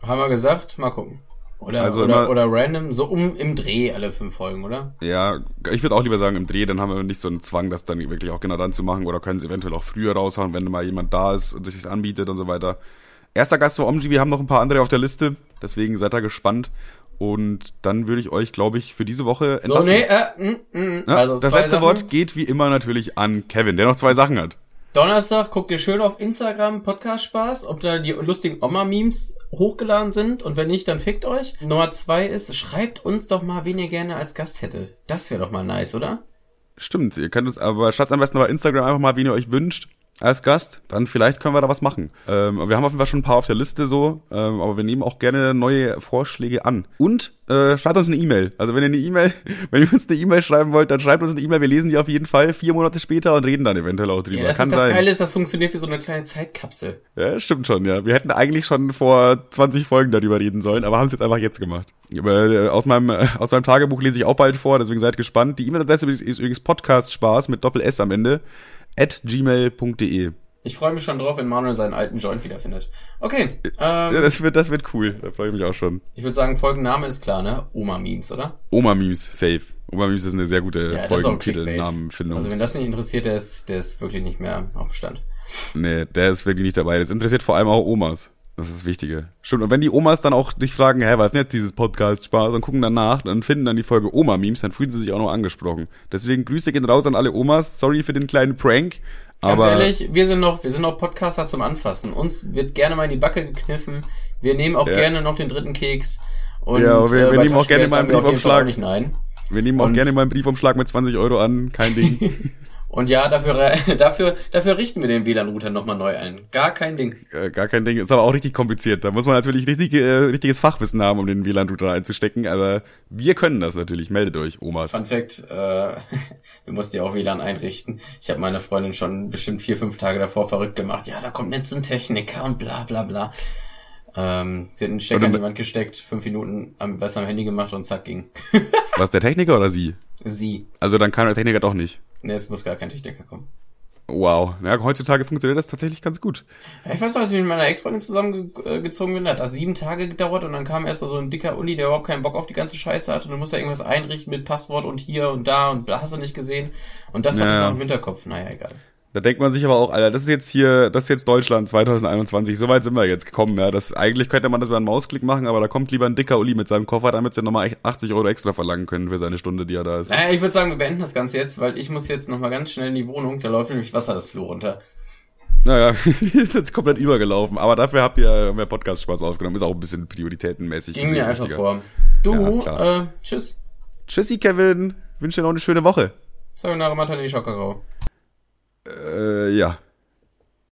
Haben wir gesagt, mal gucken. Oder, Also oder, immer- oder random, so um im Dreh alle fünf Folgen, oder? Ja, ich würde auch lieber sagen im Dreh, dann haben wir nicht so einen Zwang, das dann wirklich auch genau dann zu machen oder können sie eventuell auch früher raushauen, wenn mal jemand da ist und sich das anbietet und so weiter. Erster Gast war Omji, wir haben noch ein paar andere auf der Liste, deswegen seid da gespannt. Und dann würde ich euch, glaube ich, für diese Woche So, nee, äh, mm, mm, Ja, also das letzte Sachen. Wort geht wie immer natürlich an Kevin, der noch zwei Sachen hat. Donnerstag guckt ihr schön auf Instagram Podcast Spaß, ob da die lustigen Oma-Memes hochgeladen sind und wenn nicht, dann fickt euch. Nummer zwei ist, schreibt uns doch mal, wen ihr gerne als Gast hättet. Das wäre doch mal nice, oder? Stimmt, ihr könnt uns aber schreibt am besten bei Instagram einfach mal, wen ihr euch wünscht als Gast. Dann vielleicht können wir da was machen. Ähm, wir haben auf jeden Fall schon ein paar auf der Liste so, ähm, aber wir nehmen auch gerne neue Vorschläge an. Und äh, schreibt uns eine E-Mail. Also wenn ihr eine E-Mail, (laughs) wenn ihr uns eine E-Mail schreiben wollt, dann schreibt uns eine E-Mail. Wir lesen die auf jeden Fall vier Monate später und reden dann eventuell auch drüber. Ja, das, Kann ist, das sein. Geile ist, das funktioniert wie so eine kleine Zeitkapsel. Ja, stimmt schon, ja. Wir hätten eigentlich schon vor 20 Folgen darüber reden sollen, aber haben es jetzt einfach jetzt gemacht. Aber, äh, aus, meinem, äh, aus meinem Tagebuch lese ich auch bald vor, deswegen seid gespannt. Die E-Mail-Adresse ist übrigens podcastspaß mit Doppel-S am Ende at gmail.de. Ich freue mich schon drauf, wenn Manuel seinen alten Joint wiederfindet. Okay, ähm, Ja, das wird, das wird cool. Da freue ich mich auch schon. ich würde sagen, Folgenname ist klar, ne? Oma-Memes, oder? Oma-Memes, safe. Oma-Memes ist eine sehr gute Ja. Folgentitelnamenfindung. Also wenn das nicht interessiert, der ist, der ist wirklich nicht mehr auf Bestand. Nee, der ist wirklich nicht dabei. Das interessiert vor allem auch Omas. Das ist das Wichtige. Stimmt. Und wenn die Omas dann auch dich fragen, hä, was ist denn jetzt dieses Podcast Spaß und gucken danach, dann finden dann die Folge Oma-Memes, dann fühlen sie sich auch noch angesprochen. Deswegen Grüße gehen raus an alle Omas. Sorry für den kleinen Prank. Ganz aber ehrlich, wir sind noch, wir sind noch Podcaster zum Anfassen. Uns wird gerne mal in die Backe gekniffen. Wir nehmen auch Ja. gerne noch den dritten Keks. Und, Ja, wir- wir bei nehmen auch gerne mal einen Briefumschlag. wir nehmen auch und- gerne mal einen Briefumschlag mit 20 Euro an. Kein Ding. (laughs) Und ja, dafür, (laughs) dafür, dafür richten wir den WLAN-Router nochmal neu ein. Gar kein Ding. Äh, Gar kein Ding. Ist aber auch richtig kompliziert. Da muss man natürlich richtig, äh, richtiges Fachwissen haben, um den WLAN-Router einzustecken. Aber wir können das natürlich. Meldet euch, Omas. Fun Fact, äh, (laughs) wir mussten ja auch WLAN einrichten. Ich habe meine Freundin schon bestimmt vier, fünf Tage davor verrückt gemacht. Ja, da kommt jetzt ein Techniker und bla bla bla. Ähm, sie hat einen Stecker in die Wand gesteckt, fünf Minuten am, was am Handy gemacht und zack ging. (laughs) Was, der Techniker oder sie? Sie. Also dann kann der Techniker doch nicht. Ne, es muss gar kein Techniker kommen. Wow. Ja, heutzutage funktioniert das tatsächlich ganz gut. Ja, ich weiß noch, als ich mit meiner Ex-Freundin zusammengezogen bin, hat das sieben Tage gedauert und dann kam erstmal so ein dicker Uli, der überhaupt keinen Bock auf die ganze Scheiße hatte und dann musste er irgendwas einrichten mit Passwort und hier und da und bla, hast du nicht gesehen. Und das hatte Ja. ich noch im Hinterkopf. Naja, egal. Da denkt man sich aber auch, Alter, das ist jetzt hier, das ist jetzt Deutschland 2021. So weit sind wir jetzt gekommen, ja. Das, eigentlich könnte man das über einen Mausklick machen, aber da kommt lieber ein dicker Uli mit seinem Koffer, damit sie nochmal 80 Euro extra verlangen können für seine Stunde, die er da ist. Naja, ich würde sagen, wir beenden das Ganze jetzt, weil ich muss jetzt nochmal ganz schnell in die Wohnung, da läuft nämlich Wasser das Flur runter. Naja, (laughs) ist jetzt komplett übergelaufen. Aber dafür habt ihr mehr Podcast-Spaß aufgenommen. Ist auch ein bisschen prioritätenmäßig. Ging mir einfach wichtiger. vor. Du, Ja, äh, tschüss. Tschüssi, Kevin. Wünsche dir noch eine schöne Woche. Sayonara Matane Shokaro. Äh, ja.